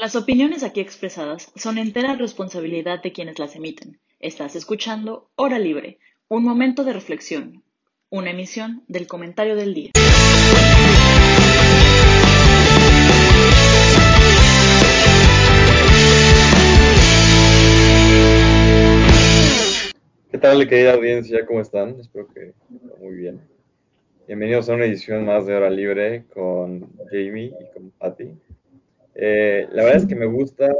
Las opiniones aquí expresadas son entera responsabilidad de quienes las emiten. Estás escuchando Hora Libre, un momento de reflexión, una emisión del comentario del día. ¿Qué tal, querida audiencia? ¿Cómo están? Espero que muy bien. Bienvenidos a una edición más de Hora Libre con Jamie y con Patty. Eh, la verdad es que me gusta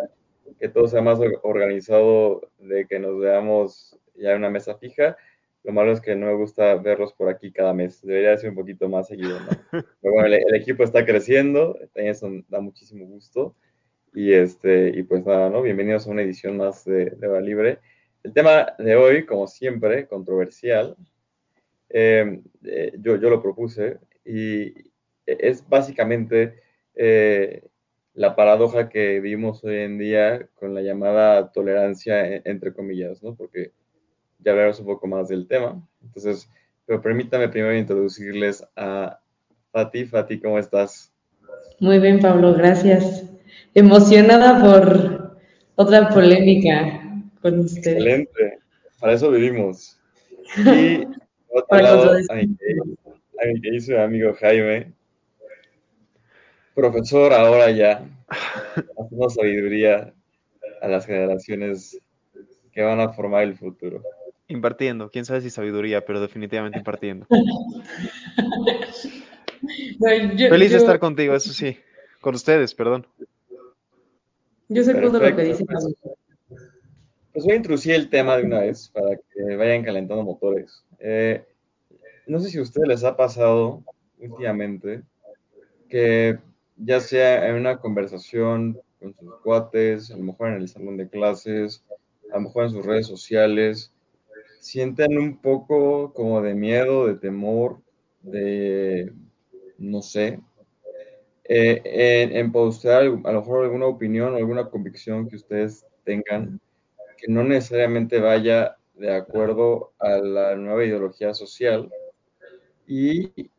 que todo sea más organizado, de que nos veamos ya en una mesa fija. Lo malo es que no me gusta verlos por aquí cada mes. Debería ser un poquito más seguido, ¿no? Pero bueno, el, equipo está creciendo, eso da muchísimo gusto. Y, este, y pues nada, ¿no? Bienvenidos a una edición más de, de Libre. El tema de hoy, como siempre, controversial. Eh, eh, yo, yo lo propuse y es básicamente eh, la paradoja que vimos hoy en día con la llamada tolerancia, e, entre comillas, ¿no? Porque ya hablaremos un poco más del tema. Entonces, pero permítame primero introducirles a Fati. Fati, ¿cómo estás? Muy bien, Pablo, gracias. Emocionada por otra polémica con usted. Excelente, para eso vivimos. Y otro lado, a mi, a mi querido amigo Jaime, profesor ahora ya, haciendo sabiduría a las generaciones que van a formar el futuro. Impartiendo, quién sabe si sabiduría, pero definitivamente impartiendo. Feliz de estar contigo, eso sí. Con ustedes, perdón. Yo sé todo lo que dice pues, pues, voy a introducir el tema de una vez para que vayan calentando motores. Eh, no sé si a ustedes les ha pasado últimamente que ya sea en una conversación con sus cuates, a lo mejor en el salón de clases, a lo mejor en sus redes sociales, sienten un poco como de miedo, de temor, de, no sé, eh, en, en, postear a lo mejor alguna opinión o alguna convicción que ustedes tengan que no necesariamente vaya de acuerdo a la nueva ideología social y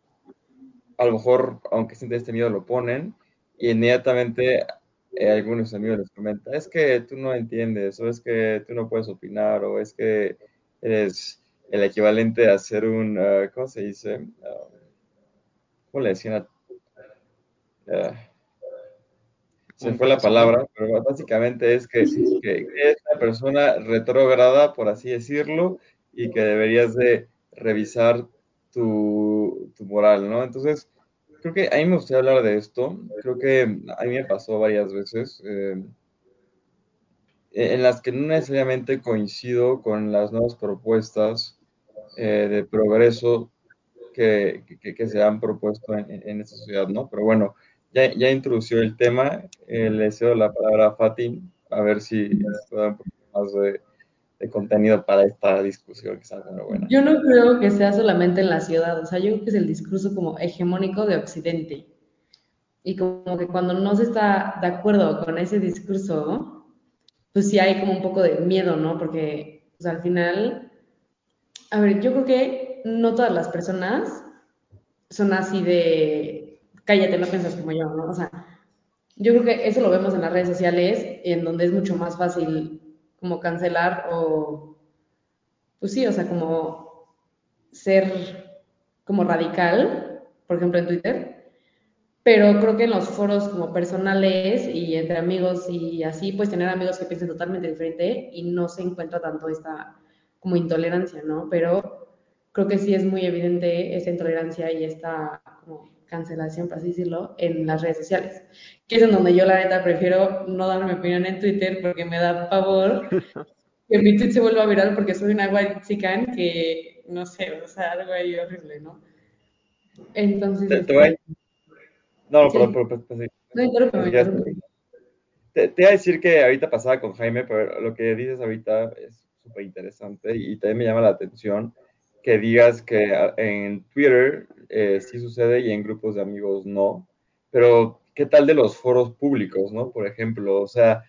a lo mejor, aunque sienten este miedo, lo ponen y inmediatamente eh, algunos amigos les comentan, es que tú no entiendes, o es que tú no puedes opinar, o es que eres el equivalente a ser un, uh, ¿cómo se dice? Uh, ¿Cómo le decían? Uh, se fue la palabra, pero básicamente es que, que, es una persona retrógrada, por así decirlo, y que deberías de revisar tu, tu moral, ¿no? Entonces, creo que a mí me gustaría hablar de esto. Creo que a mí me pasó varias veces eh, en las que no necesariamente coincido con las nuevas propuestas eh, de progreso que, se han propuesto en, esta sociedad, ¿no? Pero bueno, ya, introdució el tema. Eh, le cedo la palabra a Fatim, a ver si poco más de de contenido para esta discusión que está muy buena. Yo no creo que sea solamente en la ciudad, o sea, yo creo que es el discurso como hegemónico de Occidente. Y como que cuando no se está de acuerdo con ese discurso, pues sí hay como un poco de miedo, ¿no? Porque, pues al final, a ver, yo creo que no todas las personas son así de, cállate, no piensas como yo, ¿no? O sea, yo creo que eso lo vemos en las redes sociales, en donde es mucho más fácil como cancelar o, pues sí, o sea, como ser como radical, por ejemplo en Twitter, pero creo que en los foros como personales y entre amigos y así, pues tener amigos que piensen totalmente diferente y no se encuentra tanto esta como intolerancia, ¿no? Pero creo que sí es muy evidente esa intolerancia y esta como cancelación, por así decirlo, en las redes sociales. Que es en donde yo, la neta, prefiero no dar mi opinión en Twitter porque me da pavor que mi tweet se vuelva viral porque soy una white chican que, no sé, o sea, algo ahí horrible, ¿no? Entonces... Te, te voy No, sí. pero, pero, pero, no, te, te, iba a decir que ahorita pasaba con Jaime, pero lo que dices ahorita es súper interesante y también me llama la atención que digas que en Twitter eh, sí sucede y en grupos de amigos no, pero ¿qué tal de los foros públicos, no? Por ejemplo, o sea,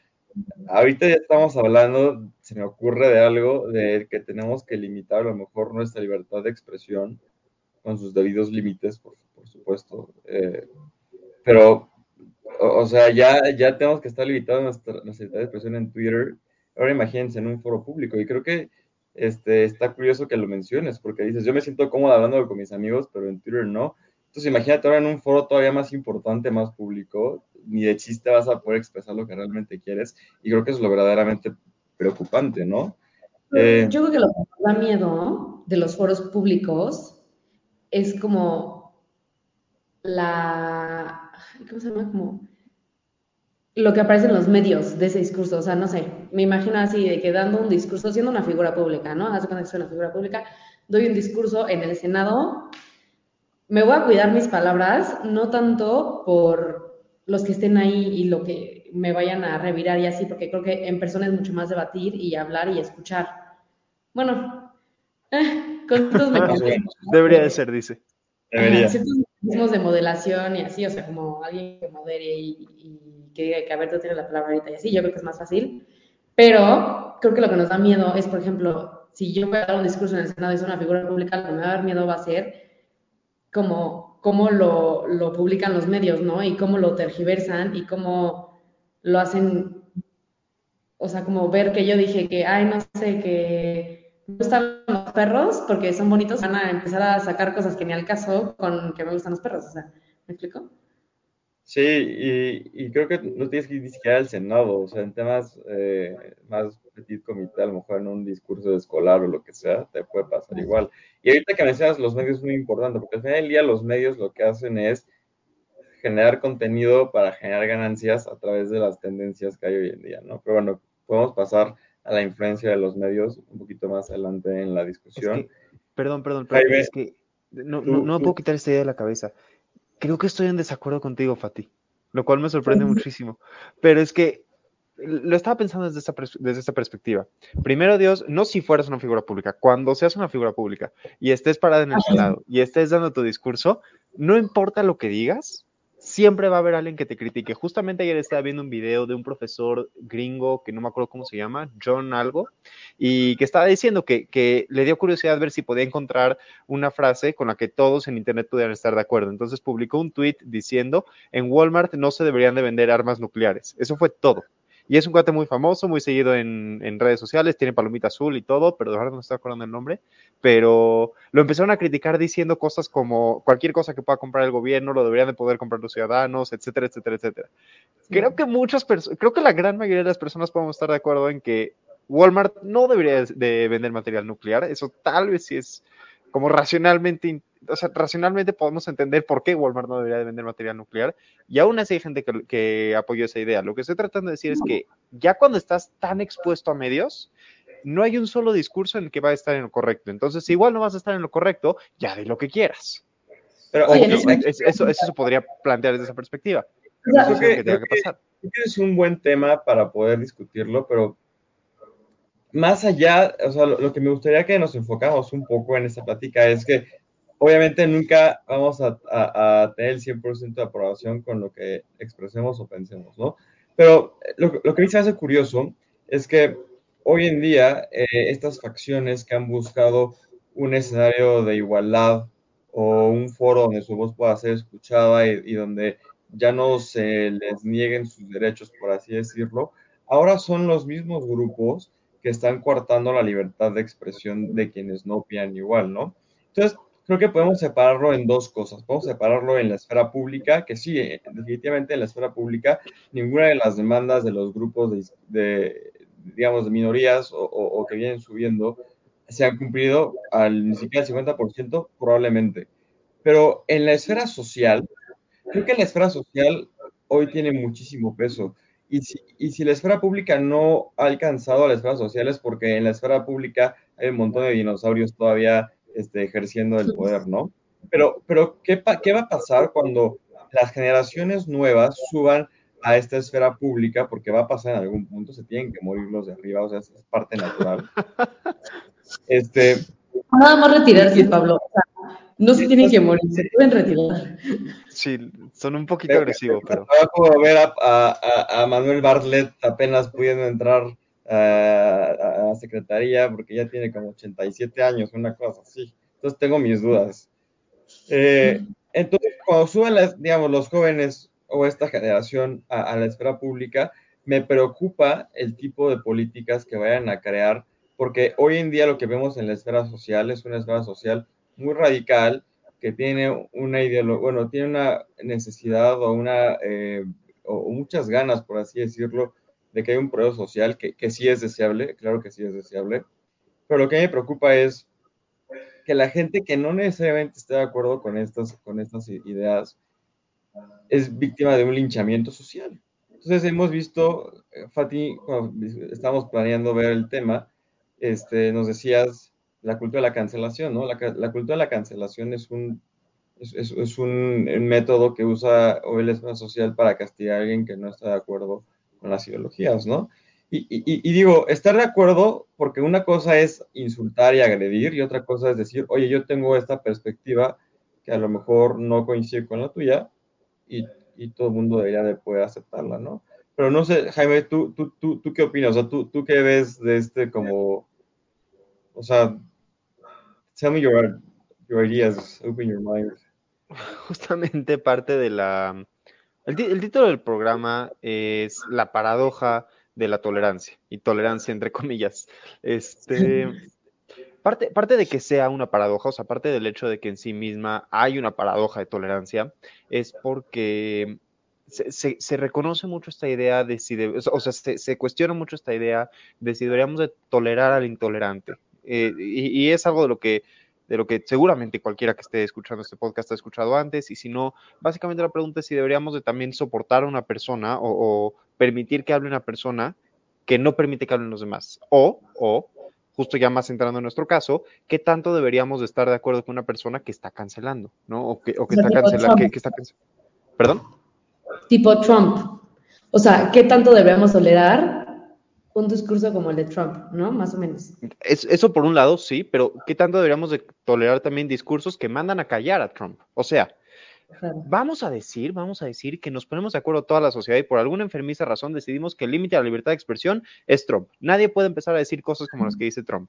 ahorita ya estamos hablando, se me ocurre de algo, de que tenemos que limitar a lo mejor nuestra libertad de expresión con sus debidos límites, por, supuesto, eh, pero o, sea, ya, ya tenemos que estar limitados nuestra, nuestra libertad de expresión en Twitter. Ahora imagínense en un foro público. Y creo que este, está curioso que lo menciones, porque dices, yo me siento cómodo hablando con mis amigos, pero en Twitter no. Entonces imagínate ahora en un foro todavía más importante, más público, ni de chiste vas a poder expresar lo que realmente quieres. Y creo que eso es lo verdaderamente preocupante, ¿no? Eh, yo creo que lo que da miedo de los foros públicos es como la, ¿cómo se llama? Como lo que aparece en los medios de ese discurso, o sea, no sé, me imagino así de que dando un discurso, siendo una figura pública, ¿no? Haz cuando soy una figura pública, doy un discurso en el Senado, me voy a cuidar mis palabras, no tanto por los que estén ahí y lo que me vayan a revirar y así, porque creo que en persona es mucho más debatir y hablar y escuchar. Bueno, eh, con estos mecanismos. Debería de ser, dice. Debería. Ciertos mecanismos de modelación y así, o sea, como alguien que modere y que diga que a ver, tú tienes la palabra ahorita y así, yo creo que es más fácil. Pero creo que lo que nos da miedo es, por ejemplo, si yo voy a dar un discurso en el Senado y soy una figura pública, lo que me va a dar miedo va a ser como cómo lo, lo publican los medios, ¿no? Y cómo lo tergiversan y cómo lo hacen, o sea, como ver que yo dije que, ay, no sé, que me gustan los perros porque son bonitos, van a empezar a sacar cosas que ni al caso con que me gustan los perros, o sea, ¿me explico? Sí, y, creo que no tienes que ir ni siquiera al Senado, o sea, en temas eh, más petit comité, a lo mejor en un discurso escolar o lo que sea, te puede pasar igual. Y ahorita que mencionas los medios es muy importante, porque al final del día los medios lo que hacen es generar contenido para generar ganancias a través de las tendencias que hay hoy en día, ¿no? Pero bueno, podemos pasar a la influencia de los medios un poquito más adelante en la discusión. perdón, perdón, perdón es que no, no, no puedo quitar esta idea de la cabeza creo que estoy en desacuerdo contigo, Fati, lo cual me sorprende muchísimo. Pero es que lo estaba pensando desde esta, desde esta perspectiva. Primero, Dios, no si fueras una figura pública, cuando seas una figura pública y estés parada en el Senado y estés dando tu discurso, no importa lo que digas, siempre va a haber alguien que te critique. Justamente ayer estaba viendo un video de un profesor gringo que no me acuerdo cómo se llama, John algo, y que estaba diciendo que, que, le dio curiosidad ver si podía encontrar una frase con la que todos en Internet pudieran estar de acuerdo. Entonces publicó un tweet diciendo, en Walmart no se deberían de vender armas nucleares. Eso fue todo. Y es un cuate muy famoso, muy seguido en, redes sociales, tiene palomita azul y todo, pero de verdad no estoy acordando el nombre. Pero lo empezaron a criticar diciendo cosas como cualquier cosa que pueda comprar el gobierno lo deberían de poder comprar los ciudadanos, etcétera, etcétera, etcétera. Creo que muchas personas, creo que la gran mayoría de las personas podemos estar de acuerdo en que Walmart no debería de vender material nuclear. Eso tal vez sí es como racionalmente o sea, racionalmente podemos entender por qué Walmart no debería de vender material nuclear y aún así hay gente que, apoyó esa idea. Lo que estoy tratando de decir es que ya cuando estás tan expuesto a medios, no hay un solo discurso en el que va a estar en lo correcto. Entonces, si igual no vas a estar en lo correcto, ya de lo que quieras. Pero eso, eso, se podría plantear desde esa perspectiva. Creo que, que, pasar. es un buen tema para poder discutirlo, pero más allá, o sea, lo, que me gustaría que nos enfocamos un poco en esta plática es que obviamente nunca vamos a, tener el 100% de aprobación con lo que expresemos o pensemos, ¿no? Pero eh, lo, que me hace curioso es que hoy en día eh, estas facciones que han buscado un escenario de igualdad o un foro donde su voz pueda ser escuchada y, donde ya no se les nieguen sus derechos, por así decirlo, ahora son los mismos grupos que están coartando la libertad de expresión de quienes no opinan igual, ¿no? Entonces, creo que podemos separarlo en dos cosas. Podemos separarlo en la esfera pública, que sí, eh, definitivamente en la esfera pública, ninguna de las demandas de los grupos de, digamos, de minorías o, que vienen subiendo se han cumplido al ni siquiera el 50%, probablemente. Pero en la esfera social, creo que la esfera social hoy tiene muchísimo peso. Y si, y si la esfera pública no ha alcanzado a las esferas sociales, porque en la esfera pública hay un montón de dinosaurios todavía este, ejerciendo el poder, ¿no? Pero, pero ¿qué, ¿qué va a pasar cuando las generaciones nuevas suban a esta esfera pública? Porque va a pasar en algún punto, se tienen que morir los de arriba, o sea, es parte natural. Este, Nada más retirarse, Pablo. no se tienen que morir, se pueden retirar. Sí, son un poquito agresivos, pero. Puedo ver a, a, a, Manuel Bartlett apenas pudiendo entrar a, secretaría porque ya tiene como 87 años, una cosa así. Entonces tengo mis dudas. Eh, entonces, cuando suban las, digamos, los jóvenes o esta generación a, la esfera pública, me preocupa el tipo de políticas que vayan a crear, porque hoy en día lo que vemos en la esfera social es una esfera social muy radical, que tiene una ideología, bueno, tiene una necesidad o una, eh, o muchas ganas, por así decirlo, de que hay un proceso social que, que sí es deseable, claro que sí es deseable, pero lo que me preocupa es que la gente que no necesariamente esté de acuerdo con estas, con estas ideas es víctima de un linchamiento social. Entonces hemos visto, eh, Fati, cuando estamos planeando ver el tema, este, nos decías la cultura de la cancelación, ¿no? La, la cultura de la cancelación es un, es, un, método que usa o el social para castigar a alguien que no está de acuerdo con las ideologías, ¿no? Y, digo, estar de acuerdo, porque una cosa es insultar y agredir, y otra cosa es decir, oye, yo tengo esta perspectiva que a lo mejor no coincide con la tuya, y, todo el mundo debería de poder aceptarla, ¿no? Pero no sé, Jaime, ¿tú, tú, tú, tú qué opinas? O sea, ¿tú, ¿tú qué ves de este como, o sea, tell me your, your ideas, open your mind. Justamente parte de la... El, título del programa es La paradoja de la tolerancia, y tolerancia entre comillas. Este, parte, parte de que sea una paradoja, o sea, parte del hecho de que en sí misma hay una paradoja de tolerancia, es porque se, se, reconoce mucho esta idea de si, o sea, se, se, cuestiona mucho esta idea de si deberíamos de tolerar al intolerante. Eh, y, es algo de lo que de lo que seguramente cualquiera que esté escuchando este podcast ha escuchado antes, y si no, básicamente la pregunta es si deberíamos de también soportar a una persona o, permitir que hable una persona que no permite que hablen los demás, o, o, justo ya más entrando en nuestro caso, qué tanto deberíamos de estar de acuerdo con una persona que está cancelando, ¿no? O que, o que está cancelando, que, está cancelando. ¿Perdón? Tipo Trump. O sea, ¿qué tanto deberíamos tolerar un discurso como el de Trump, ¿no? Más o menos. eso por un lado, sí, pero ¿qué tanto deberíamos de tolerar también discursos que mandan a callar a Trump? O sea, Vamos a decir, vamos a decir que nos ponemos de acuerdo toda la sociedad y por alguna enfermiza razón decidimos que el límite a la libertad de expresión es Trump. Nadie puede empezar a decir cosas como las que dice Trump.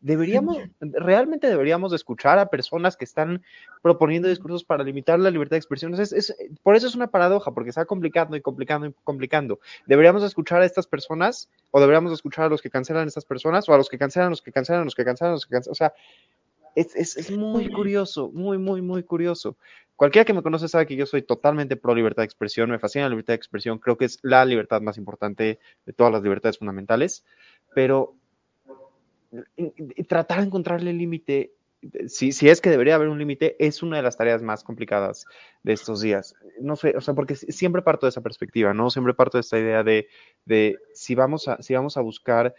Deberíamos, realmente deberíamos escuchar a personas que están proponiendo discursos para limitar la libertad de expresión. Es, por eso es una paradoja, porque está complicando y complicando y complicando. Deberíamos escuchar a estas personas o deberíamos escuchar a los que cancelan a estas personas o a los que cancelan, a los que cancelan, los que cancelan, los que cancelan. O sea, es, es, muy curioso, muy, muy, muy curioso. Cualquiera que me conoce sabe que yo soy totalmente pro libertad de expresión, me fascina la libertad de expresión, creo que es la libertad más importante de todas las libertades fundamentales, pero tratar de encontrarle el límite, si, si, es que debería haber un límite, es una de las tareas más complicadas de estos días. No sé, o sea, porque siempre parto de esa perspectiva, ¿no? Siempre parto de esta idea de, de si, vamos a, si vamos a buscar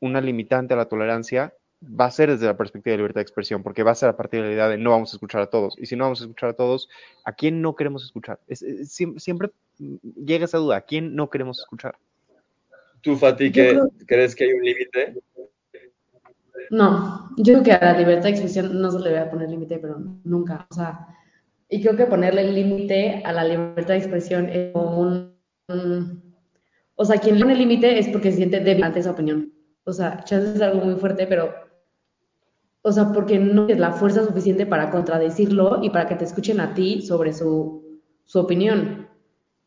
una limitante a la tolerancia, va a ser desde la perspectiva de libertad de expresión, porque va a ser a partir de la idea de no vamos a escuchar a todos. Y si no vamos a escuchar a todos, ¿a quién no queremos escuchar? siempre, llega esa duda, ¿a quién no queremos escuchar? ¿Tú, Fati, que, crees que hay un límite? No, yo creo que a la libertad de expresión no se le voy a poner límite, pero nunca. O sea, y creo que ponerle límite a la libertad de expresión es como un, o sea, quien le pone límite es porque se siente débil ante esa opinión. O sea, chance es algo muy fuerte, pero o sea, porque no es la fuerza suficiente para contradecirlo y para que te escuchen a ti sobre su, su opinión.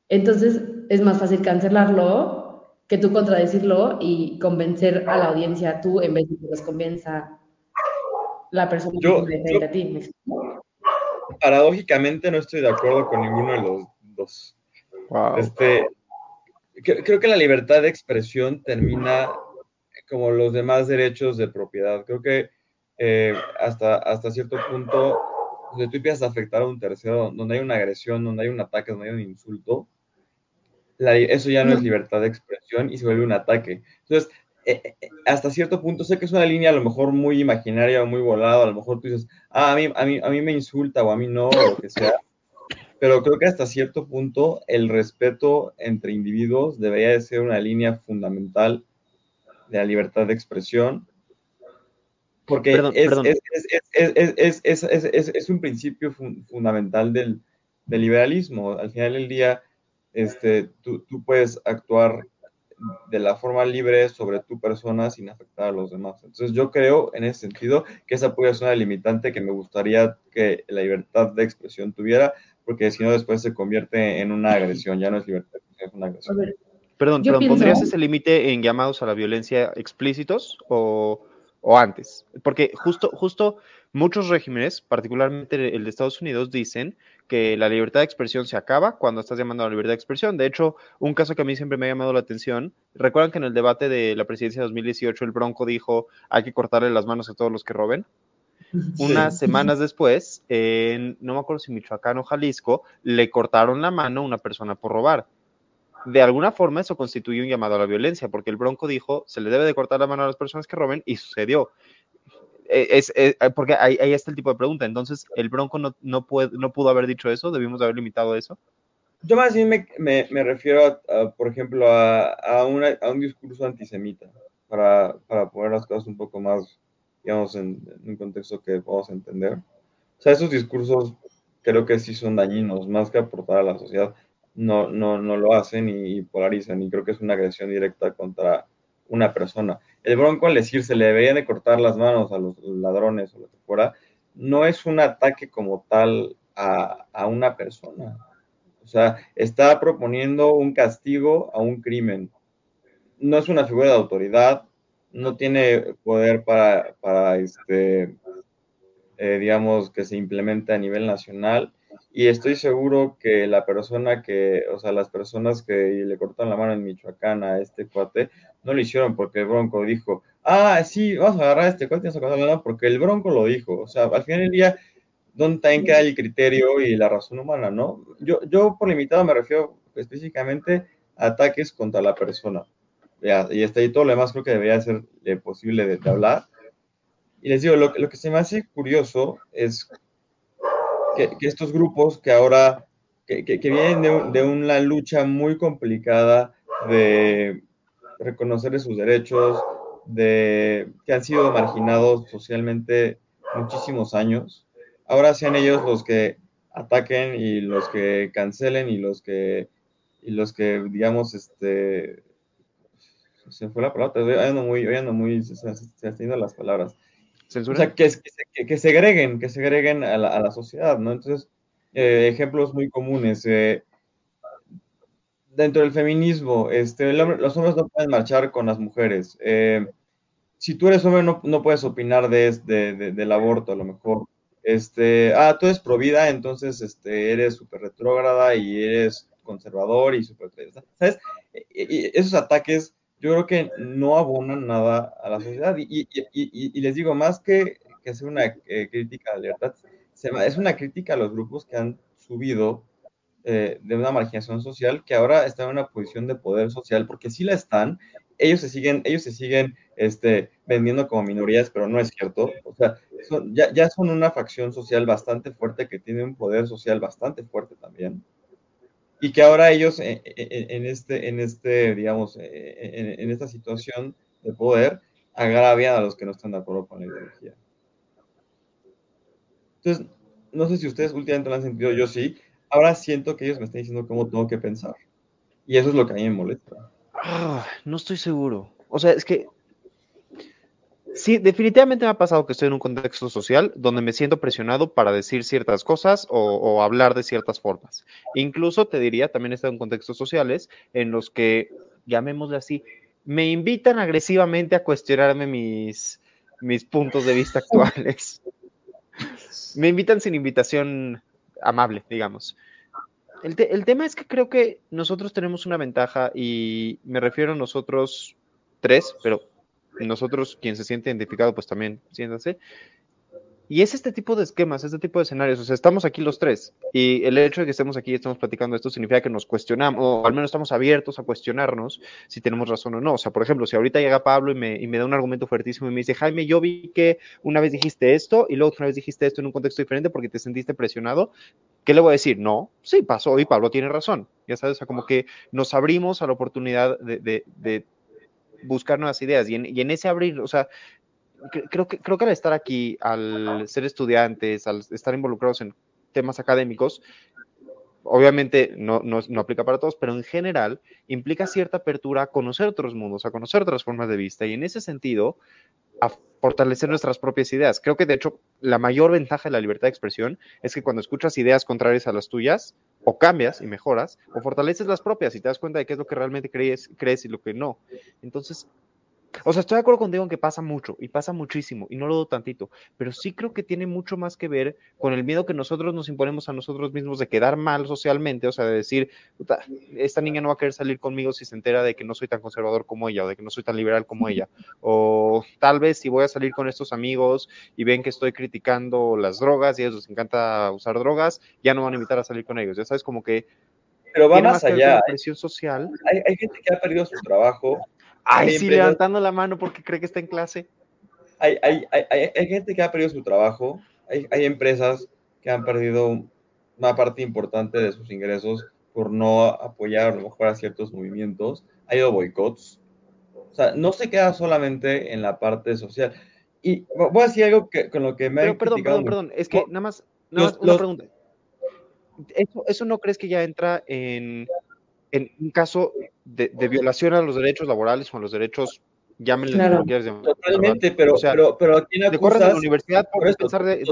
Entonces, es más fácil cancelarlo que tú contradecirlo y convencer a la audiencia tú en vez de que los convenza la persona yo, que a ti. Paradójicamente no estoy de acuerdo con ninguno de los dos. Este, creo que la libertad de expresión termina como los demás derechos de propiedad. Creo que eh, hasta, hasta cierto punto, si tú empiezas a afectar a un tercero, donde hay una agresión, donde hay un ataque, donde hay un insulto, eso ya no es libertad de expresión y se vuelve un ataque. Entonces, eh, eh, hasta cierto punto, sé que es una línea a lo mejor muy imaginaria o muy volada, a lo mejor tú dices, ah, a mí, a mí, a mí me insulta o a mí no, o lo que sea, pero creo que hasta cierto punto el respeto entre individuos debería de ser una línea fundamental de la libertad de expresión porque es, un principio fundamental del, liberalismo. Al final del día, este, tú, puedes actuar de la forma libre sobre tu persona sin afectar a los demás. Entonces yo creo en ese sentido que esa puede ser una limitante que me gustaría que la libertad de expresión tuviera, porque si no después se convierte en una agresión, ya no es libertad, es una agresión. Perdón, perdón ¿pondrías ese límite en llamados a la violencia explícitos o, o antes? Porque justo, justo muchos regímenes, particularmente el de Estados Unidos, dicen que la libertad de expresión se acaba cuando estás llamando a la libertad de expresión. De hecho, un caso que a mí siempre me ha llamado la atención, recuerdan que en el debate de la presidencia de 2018 el Bronco dijo hay que cortarle las manos a todos los que roben. Unas semanas después, en, no me acuerdo si Michoacán o Jalisco, le cortaron la mano a una persona por robar. De alguna forma eso constituye un llamado a la violencia, porque el Bronco dijo, se le debe de cortar la mano a las personas que roben, y sucedió. E, es, e, porque ahí, está el tipo de pregunta. Entonces, ¿el Bronco no, no, puede, no pudo haber dicho eso? ¿Debimos haber limitado eso? Yo más bien me, me, refiero, por ejemplo, a, a, un discurso antisemita, para, para poner las cosas un poco más digamos, en, un contexto que podamos entender. O sea, esos discursos creo que sí son dañinos, más que aportar a la sociedad, no, no, no lo hacen y, polarizan, y creo que es una agresión directa contra una persona. El bronco al decir se le deberían de cortar las manos a los ladrones o lo que fuera, no es un ataque como tal a, a una persona. O sea, está proponiendo un castigo a un crimen. No es una figura de autoridad, no tiene poder para, para este, eh, digamos, que se implemente a nivel nacional. Y estoy seguro que la persona que, o sea, las personas que le cortan la mano en Michoacán a este cuate, no lo hicieron porque el Bronco dijo, ah, sí, vamos a agarrar a este cuate y vamos a la mano porque el Bronco lo dijo. O sea, al final del día, ¿dónde también queda el criterio y la razón humana, no? Yo, yo por limitado me refiero específicamente a ataques contra la persona y está ahí todo lo demás creo que debería ser eh, posible de, hablar. Y les digo, lo, lo, que se me hace curioso es que, estos grupos que ahora, que, vienen de, de, una lucha muy complicada de reconocer sus derechos, de que han sido marginados socialmente muchísimos años, ahora sean ellos los que ataquen y los que cancelen y los que, y los que digamos, este, se fue la palabra, hoy ando muy, hoy ando muy, se, se, las palabras. O sea, que, que, que, segreguen, que segreguen a la, a la sociedad, ¿no? Entonces, eh, ejemplos muy comunes. Eh, dentro del feminismo, este, los hombres no pueden marchar con las mujeres. Eh, si tú eres hombre, no, no puedes opinar de, de, del aborto, a lo mejor. Este, ah, tú eres provida, entonces este, eres súper retrógrada y eres conservador y súper... ¿Sabes? Y esos ataques yo creo que no abonan nada a la sociedad. Y, y, y, les digo, más que, hacer una eh, crítica a la libertad, es una crítica a los grupos que han subido eh, de una marginación social, que ahora están en una posición de poder social, porque sí la están, ellos se siguen, ellos se siguen este, vendiendo como minorías, pero no es cierto. O sea, ya, ya son una facción social bastante fuerte que tiene un poder social bastante fuerte también y que ahora ellos eh, eh, eh, en, este, en este, digamos, en, esta situación de poder agravian a los que no están de acuerdo con la ideología. Entonces, no sé si ustedes últimamente lo han sentido, yo sí. Ahora siento que ellos me están diciendo cómo tengo que pensar. Y eso es lo que a mí me molesta. Ah, no estoy seguro. O sea, es que Sí, definitivamente me ha pasado que estoy en un contexto social donde me siento presionado para decir ciertas cosas o, hablar de ciertas formas. Incluso te diría, también he estado en contextos sociales en los que, llamémosle así, me invitan agresivamente a cuestionarme mis, puntos de vista actuales. me invitan sin invitación amable, digamos. El tema es que creo que nosotros tenemos una ventaja y me refiero a nosotros tres, pero nosotros, quien se siente identificado, pues también siéntase. Y es este tipo de esquemas, este tipo de escenarios. O sea, estamos aquí los tres. Y el hecho de que estemos aquí y estemos platicando esto significa que nos cuestionamos, o al menos estamos abiertos a cuestionarnos si tenemos razón o no. O sea, por ejemplo, si ahorita llega Pablo y me, y me da un argumento fuertísimo y me dice, Jaime, yo vi que una vez dijiste esto y luego otra vez dijiste esto en un contexto diferente porque te sentiste presionado, ¿qué le voy a decir? No, sí, pasó y Pablo tiene razón. Ya sabes, o sea, como que nos abrimos a la oportunidad de, de, de buscar nuevas ideas y en, ese abrir, o sea, creo que, creo que al estar aquí, al ser estudiantes, al estar involucrados en temas académicos, obviamente no, no, no, aplica para todos, pero en general implica cierta apertura a conocer otros mundos, a conocer otras formas de vista. Y en ese sentido, fortalecer nuestras propias ideas. Creo que de hecho la mayor ventaja de la libertad de expresión es que cuando escuchas ideas contrarias a las tuyas, o cambias y mejoras, o fortaleces las propias y te das cuenta de qué es lo que realmente crees, crees y lo que no. Entonces, o sea, estoy de acuerdo contigo en que pasa mucho y pasa muchísimo y no lo dudo tantito, pero sí creo que tiene mucho más que ver con el miedo que nosotros nos imponemos a nosotros mismos de quedar mal socialmente, o sea, de decir, esta niña no va a querer salir conmigo si se entera de que no soy tan conservador como ella o de que no soy tan liberal como ella, o tal vez si voy a salir con estos amigos y ven que estoy criticando las drogas y a ellos les encanta usar drogas, ya no van a invitar a salir con ellos, ya sabes, como que... Pero va más, allá. presión social. Hay, hay gente que ha perdido su trabajo Ay, sí, levantando la mano porque cree que está en clase. Hay, hay, hay, hay gente que ha perdido su trabajo, hay, empresas que han perdido una parte importante de sus ingresos por no apoyar a lo mejor a ciertos movimientos, ha ido boicots. O sea, no se queda solamente en la parte social. Y voy a decir algo que, con lo que me Pero, perdón, perdón, perdón, es que nada más, nada más una pregunta. ¿Eso, ¿Eso no crees que ya entra en en un caso de, violación a los derechos laborales o a los derechos, llámenle claro. como quieras Totalmente, pero, pero, pero aquí en la universidad por, pensar de,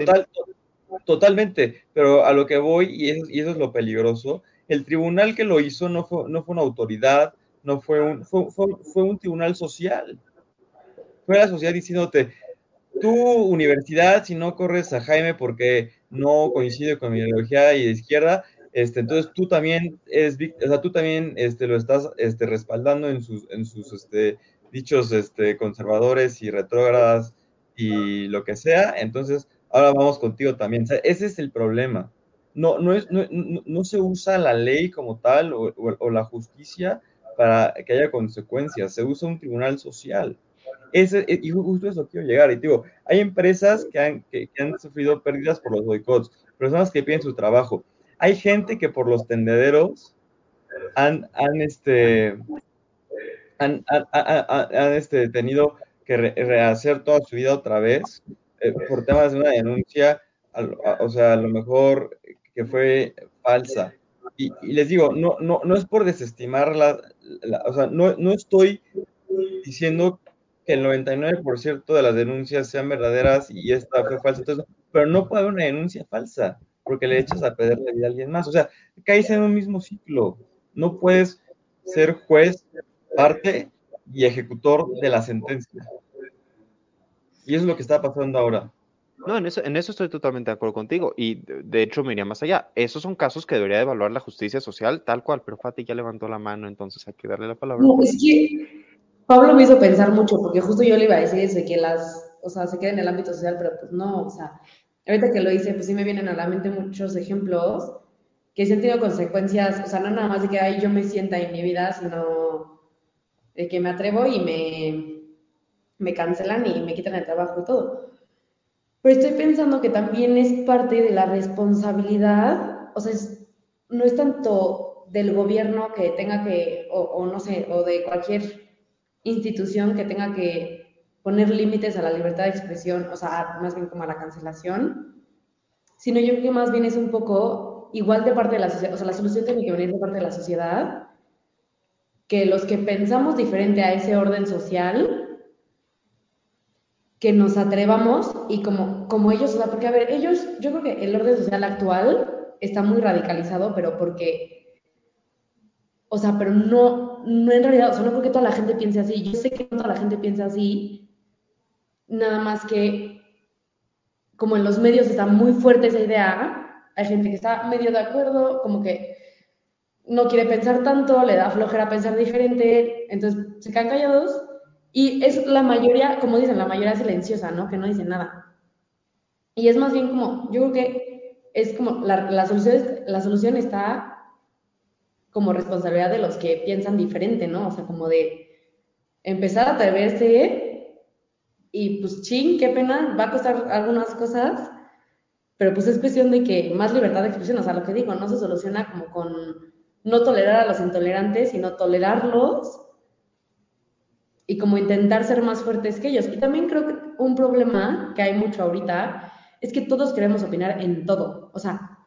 Totalmente, pero a lo que voy, y eso, y eso, es lo peligroso, el tribunal que lo hizo no fue, no fue una autoridad, no fue un, fue, fue un tribunal social. Fue la sociedad diciéndote, tu universidad, si no corres a Jaime porque no coincide con mi ideología y de izquierda, este, entonces tú también es, o sea, tú también este, lo estás este, respaldando en sus, en sus este, dichos este, conservadores y retrógradas y lo que sea. Entonces, ahora vamos contigo también. ese es el problema. No, no, es, no, no, se usa la ley como tal o, o, la justicia para que haya consecuencias. Se usa un tribunal social. Ese, y justo eso quiero llegar. Y digo, hay empresas que han, que, que han sufrido pérdidas por los boicots, personas que pierden su trabajo hay gente que por los tendederos han, han, este, han, este, tenido que rehacer toda su vida otra vez eh, por temas de una denuncia, o sea, a lo mejor que fue falsa. Y, les digo, no, no, no es por desestimar la, o sea, no, no estoy diciendo que el 99% de las denuncias sean verdaderas y esta fue falsa, pero no puede haber una denuncia falsa porque le echas a perder la vida a alguien más. O sea, caes en un mismo ciclo. No puedes ser juez, parte y ejecutor de la sentencia. Y eso es lo que está pasando ahora. No, en eso, en eso estoy totalmente de acuerdo contigo. Y de, hecho me iría más allá. Esos son casos que debería evaluar la justicia social tal cual, pero Fati ya levantó la mano, entonces hay que darle la palabra. No, es que Pablo me hizo pensar mucho, porque justo yo le iba a decir de que las, o sea, se queda en el ámbito social, pero pues no, o sea, ahorita que lo hice, pues sí me vienen a la mente muchos ejemplos que sí han tenido consecuencias, o sea, no nada más de que ahí yo me sienta en vida, sino de que me atrevo y me, me cancelan y me quitan el trabajo y todo. Pero estoy pensando que también es parte de la responsabilidad, o sea, no es tanto del gobierno que tenga que, o, o no sé, o de cualquier institución que tenga que poner límites a la libertad de expresión, o sea, más bien como a la cancelación, sino yo creo que más bien es un poco igual de parte de la sociedad, o sea, la solución tiene que venir de parte de la sociedad, que los que pensamos diferente a ese orden social, que nos atrevamos y como, como ellos, o sea, porque a ver, ellos, yo creo que el orden social actual está muy radicalizado, pero porque, o sea, pero no, no en realidad, o sea, no porque toda la gente piense así, yo sé que no toda la gente piensa así, nada más que como en los medios está muy fuerte esa idea, hay gente que está medio de acuerdo, como que no quiere pensar tanto, le da flojera pensar diferente, entonces se quedan callados y es la mayoría, como dicen, la mayoría silenciosa, ¿no? Que no dice nada. Y es más bien como, yo creo que es como, la, la, solución, la solución está como responsabilidad de los que piensan diferente, ¿no? O sea, como de empezar a atreverse y pues ching, qué pena, va a costar algunas cosas, pero pues es cuestión de que más libertad de expresión, o sea, lo que digo, no se soluciona como con no tolerar a los intolerantes, sino tolerarlos y como intentar ser más fuertes que ellos. Y también creo que un problema que hay mucho ahorita es que todos queremos opinar en todo, o sea,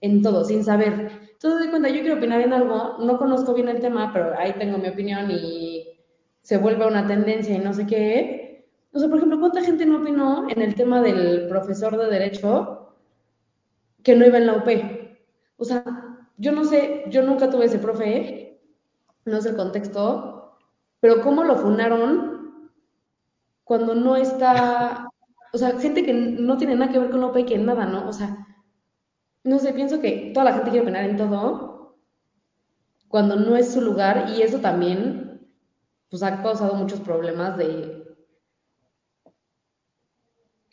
en todo, sin saber. Entonces, de cuenta, yo quiero opinar en algo, no conozco bien el tema, pero ahí tengo mi opinión y se vuelve una tendencia y no sé qué O sea, por ejemplo, ¿cuánta gente no opinó en el tema del profesor de Derecho que no iba en la UP? O sea, yo no sé, yo nunca tuve ese profe, no sé el contexto, pero ¿cómo lo funaron cuando no está, o sea, gente que no tiene nada que ver con la y que nada, ¿no? O sea, no sé, pienso que toda la gente quiere opinar en todo cuando no es su lugar y eso también, pues ha causado muchos problemas de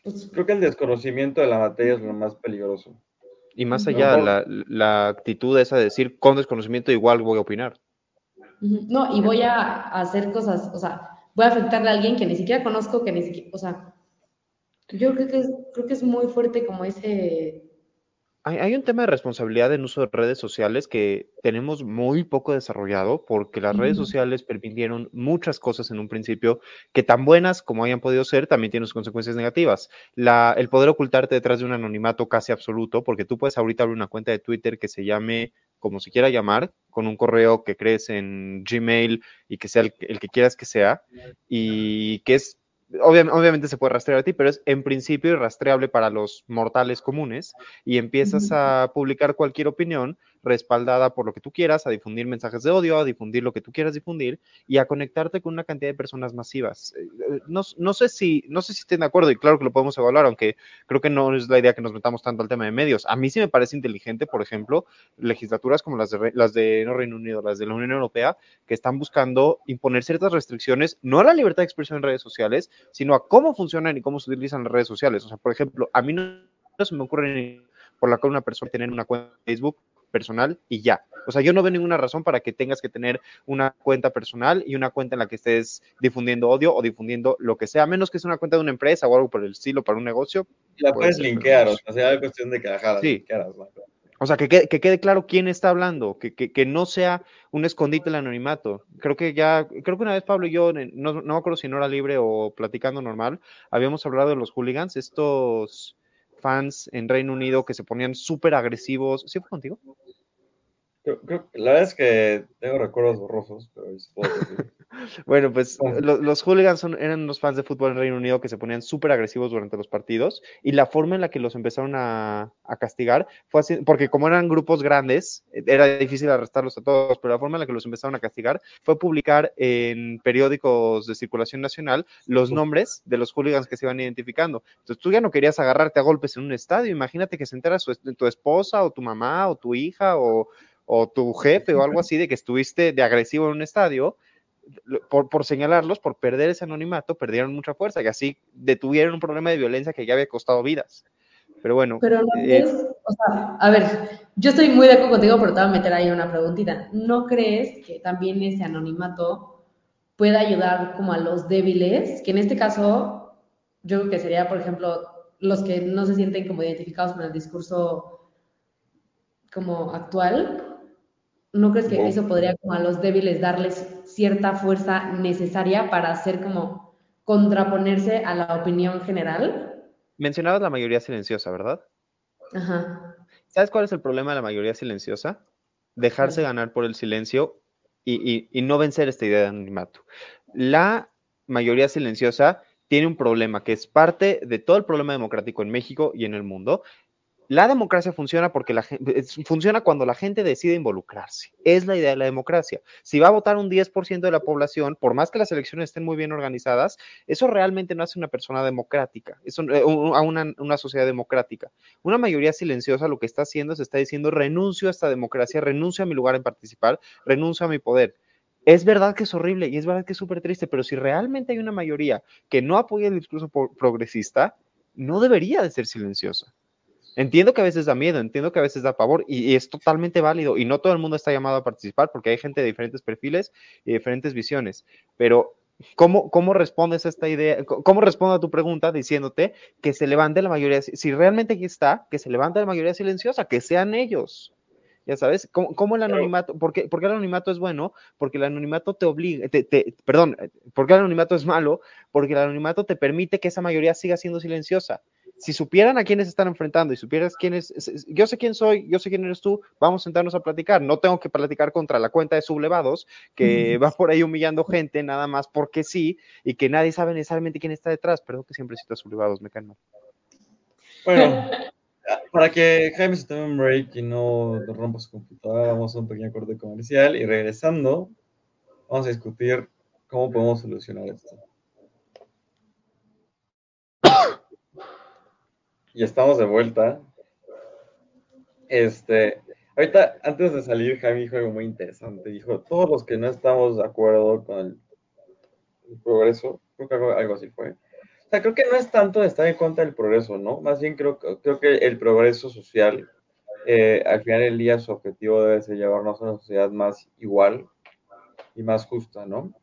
pues, Creo que el desconocimiento de la materia es lo más peligroso. Y más allá, la, la, actitud esa de decir con desconocimiento igual voy a opinar. No, y voy a hacer cosas, o sea, voy a afectarle a alguien que ni siquiera conozco, que ni siquiera, o sea, yo creo que es, creo que es muy fuerte como ese hay, un tema de responsabilidad en uso de redes sociales que tenemos muy poco desarrollado porque las redes sociales permitieron muchas cosas en un principio que tan buenas como hayan podido ser también tienen sus consecuencias negativas. La, el poder ocultarte detrás de un anonimato casi absoluto porque tú puedes ahorita abrir una cuenta de Twitter que se llame como se quiera llamar, con un correo que crees en Gmail y que sea el, el que quieras que sea, y que es obviamente se puede rastrear a ti, pero es en principio irrastreable para los mortales comunes y empiezas a publicar cualquier opinión respaldada por lo que tú quieras, a difundir mensajes de odio, a difundir lo que tú quieras difundir y a conectarte con una cantidad de personas masivas. Eh, eh, no, sé si, no sé si estén de acuerdo y claro que lo podemos evaluar, aunque creo que no es la idea que nos metamos tanto al tema de medios. A mí sí me parece inteligente, por ejemplo, legislaturas como las de, las de no Reino Unido, las de la Unión Europea, que están buscando imponer ciertas restricciones, no a la libertad de expresión en redes sociales, sino a cómo funcionan y cómo se utilizan las redes sociales. O sea, por ejemplo, a mí no, se me ocurre por la cual una persona tener una cuenta de Facebook personal y ya. O sea, yo no veo ninguna razón para que tengas que tener una cuenta personal y una cuenta en la que estés difundiendo odio o difundiendo lo que sea, menos que sea una cuenta de una empresa o algo por el estilo para un negocio. La puedes linkear, o sea, es cuestión de que sí. O sea, que quede, que quede, claro quién está hablando, que, que, que, no sea un escondite el anonimato. Creo que ya, creo que una vez Pablo y yo, no, no me acuerdo si no era libre o platicando normal, habíamos hablado de los hooligans, estos fans en Reino Unido que se ponían súper agresivos. ¿Sí fue contigo? La verdad es que tengo recuerdos borrosos, pero bueno, pues los, hooligans son, eran unos fans de fútbol en Reino Unido que se ponían súper agresivos durante los partidos y la forma en la que los empezaron a, castigar fue así, porque como eran grupos grandes, era difícil arrestarlos a todos, pero la forma en la que los empezaron a castigar fue publicar en periódicos de circulación nacional los nombres de los hooligans que se iban identificando. Entonces tú ya no querías agarrarte a golpes en un estadio, imagínate que se entera tu esposa o tu mamá o tu hija o o tu jefe o algo así de que estuviste de agresivo en un estadio, por, por, señalarlos, por perder ese anonimato, perdieron mucha fuerza y así detuvieron un problema de violencia que ya había costado vidas. Pero bueno. Pero no eh, es, o sea, a ver, yo estoy muy de acuerdo contigo, pero te voy a meter ahí una preguntita. ¿No crees que también ese anonimato pueda ayudar como a los débiles? Que en este caso, yo creo que sería, por ejemplo, los que no se sienten como identificados con el discurso como actual, ¿No crees que eso podría como a los débiles darles cierta fuerza necesaria para hacer como contraponerse a la opinión general? Mencionabas la mayoría silenciosa, ¿verdad? Ajá. ¿Sabes cuál es el problema de la mayoría silenciosa? Dejarse ganar por el silencio y, y no vencer esta idea de anonimato. La mayoría silenciosa tiene un problema que es parte de todo el problema democrático en México y en el mundo, la democracia funciona porque la funciona cuando la gente decide involucrarse. Es la idea de la democracia. Si va a votar un 10% de la población, por más que las elecciones estén muy bien organizadas, eso realmente no hace una persona democrática, eso, eh, a una, sociedad democrática. Una mayoría silenciosa lo que está haciendo es está diciendo renuncio a esta democracia, renuncio a mi lugar en participar, renuncio a mi poder. Es verdad que es horrible y es verdad que es súper triste, pero si realmente hay una mayoría que no apoya el discurso progresista, no debería de ser silenciosa. Entiendo que a veces da miedo, entiendo que a veces da pavor y, es totalmente válido y no todo el mundo está llamado a participar porque hay gente de diferentes perfiles y diferentes visiones, pero ¿cómo, cómo respondes a esta idea? ¿Cómo respondo a tu pregunta diciéndote que se levante la mayoría, si realmente aquí está, que se levante la mayoría silenciosa, que sean ellos? Ya sabes, ¿cómo, el anonimato? ¿por qué, el anonimato es bueno? Porque el anonimato te obliga, te, perdón, ¿por qué el anonimato es malo? Porque el anonimato te permite que esa mayoría siga siendo silenciosa si supieran a quiénes están enfrentando y supieras quién es, yo sé quién soy, yo sé quién eres tú, vamos a sentarnos a platicar. No tengo que platicar contra la cuenta de sublevados que va por ahí humillando gente nada más porque sí y que nadie sabe necesariamente quién está detrás. Perdón que siempre cito a sublevados, me caen mal. Bueno, para que Jaime se tome un break y no rompa su computadora, vamos a un pequeño corte comercial y regresando, vamos a discutir cómo podemos solucionar esto. Y estamos de vuelta. Este, ahorita, antes de salir, Jaime dijo algo muy interesante. Dijo, todos los que no estamos de acuerdo con el, progreso, creo que algo, así fue. O sea, creo que no es tanto estar en contra del progreso, ¿no? Más bien creo, creo que el progreso social, eh, al final del día, su objetivo debe ser llevarnos a una sociedad más igual y más justa, ¿no?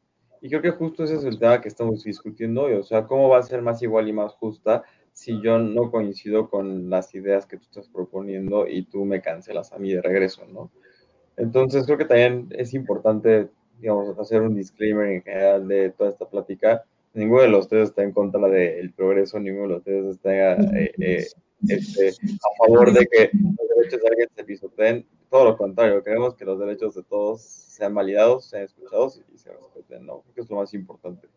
Y creo que justo ese es el tema que estamos discutiendo hoy, o sea, cómo va a ser más igual y más justa si yo no coincido con las ideas que tú estás proponiendo y tú me cancelas a mí de regreso, ¿no? Entonces creo que también es importante, digamos, hacer un disclaimer en general de toda esta plática. Ninguno de los tres está en contra del progreso, ninguno de los tres está eh, eh, este, a favor de que los derechos de alguien se pisoteen. Todo lo contrario, queremos que los derechos de todos sean validados, sean escuchados y se respeten, ¿no? Creo que es lo más importante.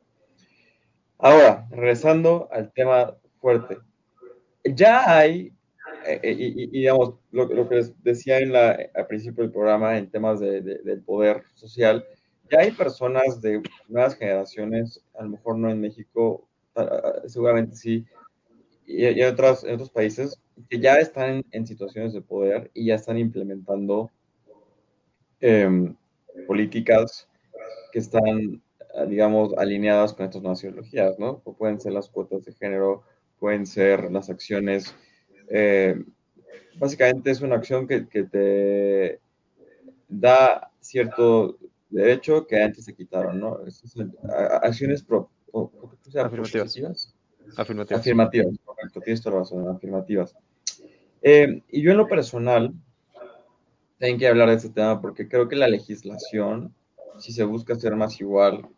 Ahora, regresando al tema fuerte. Ya hay, eh, eh, y, digamos, lo, que les decía en la, al principio del programa en temas de, del poder social, ya hay personas de nuevas generaciones, a lo mejor no en México, seguramente sí, y, en, otros, otros países, que ya están en, situaciones de poder y ya están implementando em, políticas que están, digamos, alineadas con estas nuevas ideologías, ¿no? Pueden ser las cuotas de género, pueden ser las acciones. Eh, básicamente es una acción que, te da cierto derecho que antes se quitaron, ¿no? acciones pro, afirmativas. afirmativas. Afirmativas, correcto, tienes toda la razón, afirmativas. Eh, y yo en lo personal, tengo que hablar de este tema porque creo que la legislación, si se busca ser más igual,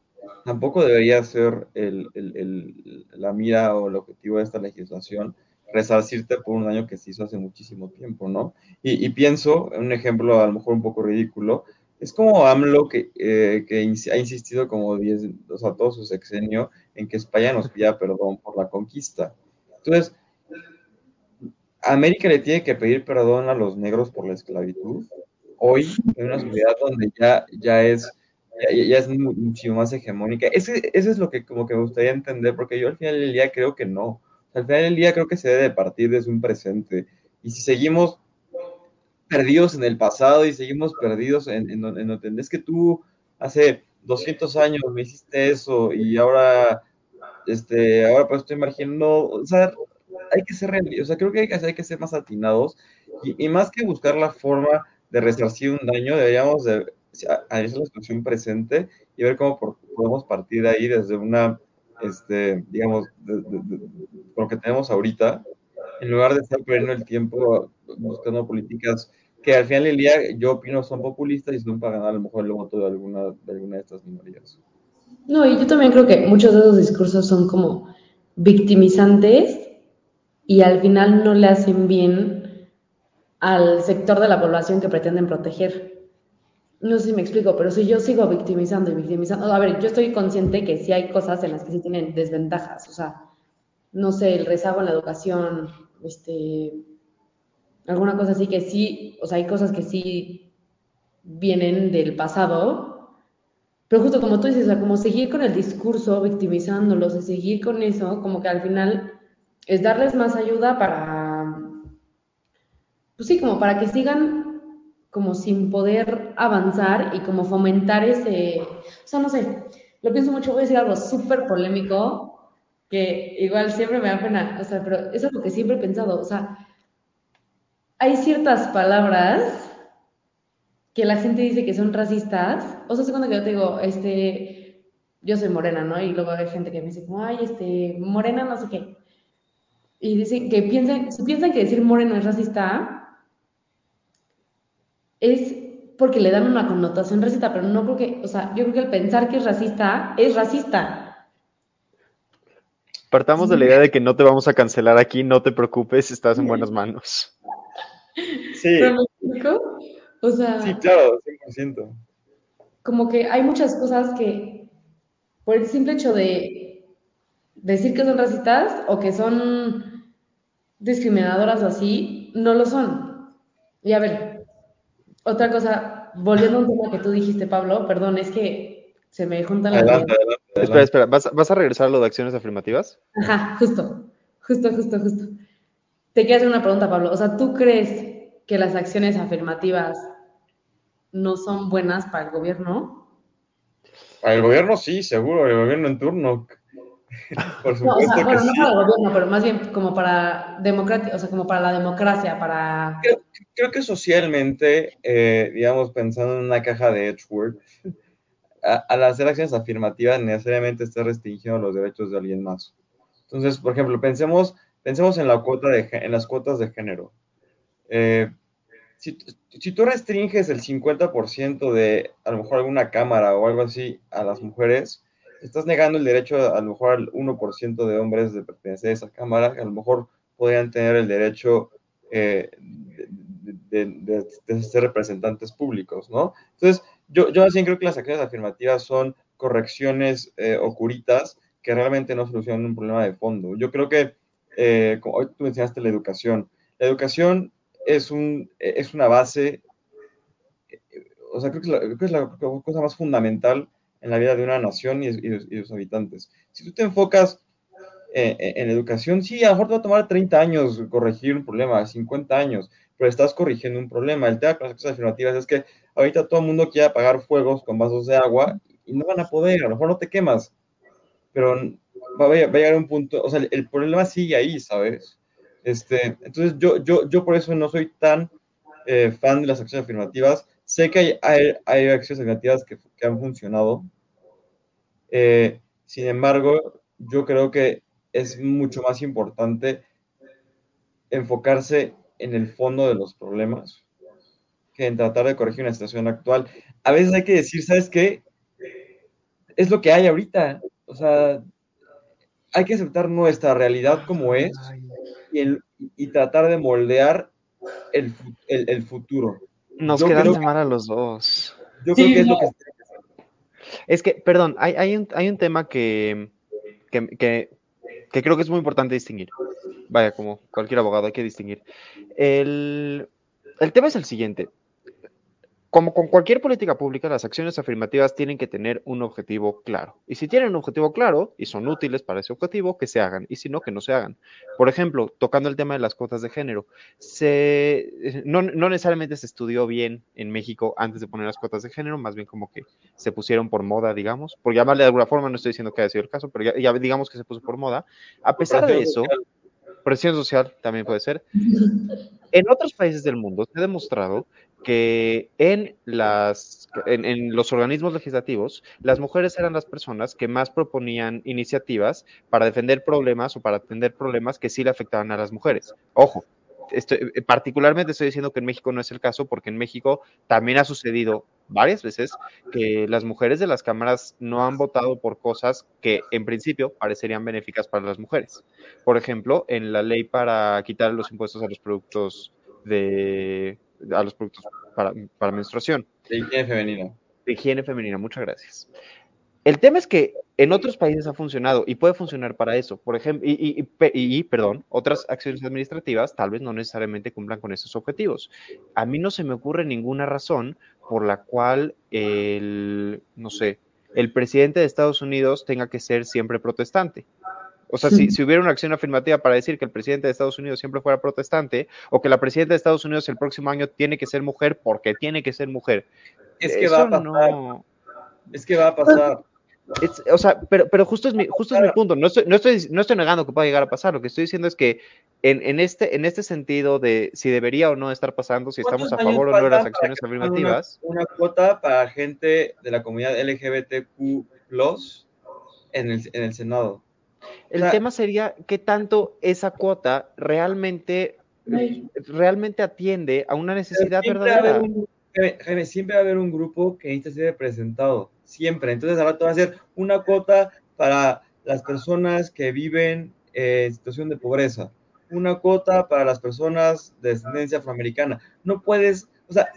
tampoco debería ser la mira o el objetivo de esta legislación resarcirte por un daño que se hizo hace muchísimo tiempo, ¿no? Y, pienso, un ejemplo a lo mejor un poco ridículo, es como AMLO que, eh, que ha insistido como 10, o todo su sexenio en que España nos pida perdón por la conquista. Entonces, América le tiene que pedir perdón a los negros por la esclavitud. Hoy, en una sociedad donde ya, ya es ya, es muchísimo más hegemónica. Ese, ese, es lo que como que me gustaría entender, porque yo al final del día creo que no. Al final del día creo que se debe partir desde un presente. Y si seguimos perdidos en el pasado y seguimos perdidos en, en, en, es que tú hace 200 años me hiciste eso y ahora, este, ahora pues estoy imaginando, o sea, hay que ser o sea, creo que hay que, hay que ser más atinados y, y, más que buscar la forma de resarcir un daño, deberíamos de analizar la situación presente y ver cómo podemos partir de ahí desde una, este, digamos, lo que tenemos ahorita, en lugar de estar perdiendo el tiempo buscando políticas que al final del día yo opino son populistas y son para ganar a lo mejor el voto de alguna de, alguna de estas minorías. No, y yo también creo que muchos de esos discursos son como victimizantes y al final no le hacen bien al sector de la población que pretenden proteger no sé si me explico, pero si yo sigo victimizando y victimizando, a ver, yo estoy consciente que sí hay cosas en las que sí tienen desventajas, o sea, no sé, el rezago en la educación, este, alguna cosa así que sí, o sea, hay cosas que sí vienen del pasado, pero justo como tú dices, o sea, como seguir con el discurso victimizándolos y seguir con eso, como que al final es darles más ayuda para, pues sí, como para que sigan como sin poder avanzar y como fomentar ese, o sea, no sé, lo pienso mucho, voy a decir algo súper polémico, que igual siempre me da pena, o sea, pero eso es lo que siempre he pensado, o sea, hay ciertas palabras que la gente dice que son racistas, o sea, cuando que yo te digo, este, yo soy morena, ¿no? Y luego hay gente que me dice, ay, este, morena no sé qué. Y dicen que piensan, si piensan que decir moreno es racista, es porque le dan una connotación racista, pero no creo que, o sea, yo creo que el pensar que es racista es racista. Partamos de la idea de que no te vamos a cancelar aquí, no te preocupes, estás en buenas manos. Sí. O sea, Sí, claro, 100%. como que hay muchas cosas que, por el simple hecho de decir que son racistas o que son discriminadoras o así, no lo son. Y a ver, otra cosa, volviendo a un tema que tú dijiste, Pablo, perdón, es que se me juntan las Adelante. Espera, espera, ¿vas, vas a regresar a lo de acciones afirmativas? Ajá, justo, justo, justo, justo. Te quiero hacer una pregunta, Pablo. O sea, ¿tú crees que las acciones afirmativas no son buenas para el gobierno? Para el gobierno sí, seguro, el gobierno en turno. Por No, o supuesto sea, que bueno, no sí. para el gobierno, pero más bien como para o sea, como para la democracia, para... Creo, creo que socialmente, eh, digamos, pensando en una caja de Edgeworth, al hacer acciones afirmativas necesariamente está restringiendo los derechos de alguien más. Entonces, por ejemplo, pensemos, pensemos en, la cuota de, en las cuotas de género. Eh, si, si tú restringes el 50% de a lo mejor alguna cámara o algo así a las mujeres, estás negando el derecho a, lo mejor al 1% de hombres de pertenecer a esa cámara, que a lo mejor podrían tener el derecho eh, de, ser representantes públicos, ¿no? Entonces, yo, yo así creo que las acciones afirmativas son correcciones eh, que realmente no solucionan un problema de fondo. Yo creo que, eh, como hoy tú mencionaste la educación, la educación es, un, es una base, eh, o sea, creo que, la, creo que es la cosa más fundamental en la vida de una nación y, y, sus habitantes. Si tú te enfocas eh, en educación, sí, a lo mejor te va a tomar 30 años corregir un problema, 50 años, pero estás corrigiendo un problema. El tema con las acciones afirmativas es que ahorita todo el mundo quiere apagar fuegos con vasos de agua y no van a poder, a lo mejor no te quemas, pero va a, llegar un punto, o sea, el, el problema sigue ahí, ¿sabes? Este, entonces yo, yo, yo por eso no soy tan eh, fan de las acciones afirmativas. Sé que hay, hay, hay acciones afirmativas que, que han funcionado. Eh, sin embargo, yo creo que es mucho más importante enfocarse en el fondo de los problemas que en tratar de corregir una situación actual. A veces hay que decir, ¿sabes qué? Es lo que hay ahorita. O sea, hay que aceptar nuestra realidad como es y, el, y tratar de moldear el, el, el futuro. Nos yo quedaste mal a los dos. Yo creo sí, que es lo que... Es que, perdón, hay, hay, un, hay un tema que, que, que, que, creo que es muy importante distinguir. Vaya, como cualquier abogado hay que distinguir. El, el tema es el siguiente. Como con cualquier política pública, las acciones afirmativas tienen que tener un objetivo claro. Y si tienen un objetivo claro y son útiles para ese objetivo, que se hagan. Y si no, que no se hagan. Por ejemplo, tocando el tema de las cuotas de género, se, no, necesariamente se estudió bien en México antes de poner las cuotas de género, más bien como que se pusieron por moda, digamos. Por llamarle de alguna forma, no estoy diciendo que haya sido el caso, pero ya, digamos que se puso por moda. A pesar de eso, presión social también puede ser. En otros países del mundo se ha demostrado que en, las, en, los organismos legislativos las mujeres eran las personas que más proponían iniciativas para defender problemas o para atender problemas que sí le afectaban a las mujeres. Ojo, particularmente estoy diciendo que en México no es el caso porque en México también ha sucedido varias veces que las mujeres de las cámaras no han votado por cosas que en principio parecerían benéficas para las mujeres. Por ejemplo, en la ley para quitar los impuestos a los productos de a los productos para, para menstruación. De higiene femenina. De higiene femenina, muchas gracias. El tema es que en otros países ha funcionado y puede funcionar para eso. Por ejemplo, y, y, y, y, perdón, otras acciones administrativas tal vez no necesariamente cumplan con esos objetivos. A mí no se me ocurre ninguna razón por la cual el, no sé, el presidente de Estados Unidos tenga que ser siempre protestante. O sea, si, si, hubiera una acción afirmativa para decir que el presidente de Estados Unidos siempre fuera protestante, o que la presidenta de Estados Unidos el próximo año tiene que ser mujer porque tiene que ser mujer. Es que va a pasar. No... Es que va a pasar. Es, o sea, pero, pero justo es mi, justo claro. es mi punto. No estoy, no, estoy, no estoy negando que pueda llegar a pasar. Lo que estoy diciendo es que en, en, este, en este sentido de si debería o no estar pasando, si estamos a favor o no de las acciones afirmativas. Una, una, cuota para gente de la comunidad LGBTQ en el, en el Senado. El o sea, tema sería qué tanto esa cuota realmente, realmente atiende a una necesidad verdadera. Un, Jaime, siempre va a haber un grupo que necesita ser representado, siempre. Entonces ahora te va a hacer una cuota para las personas que viven en situación de pobreza, una cuota para las personas de descendencia afroamericana. No puedes, o sea,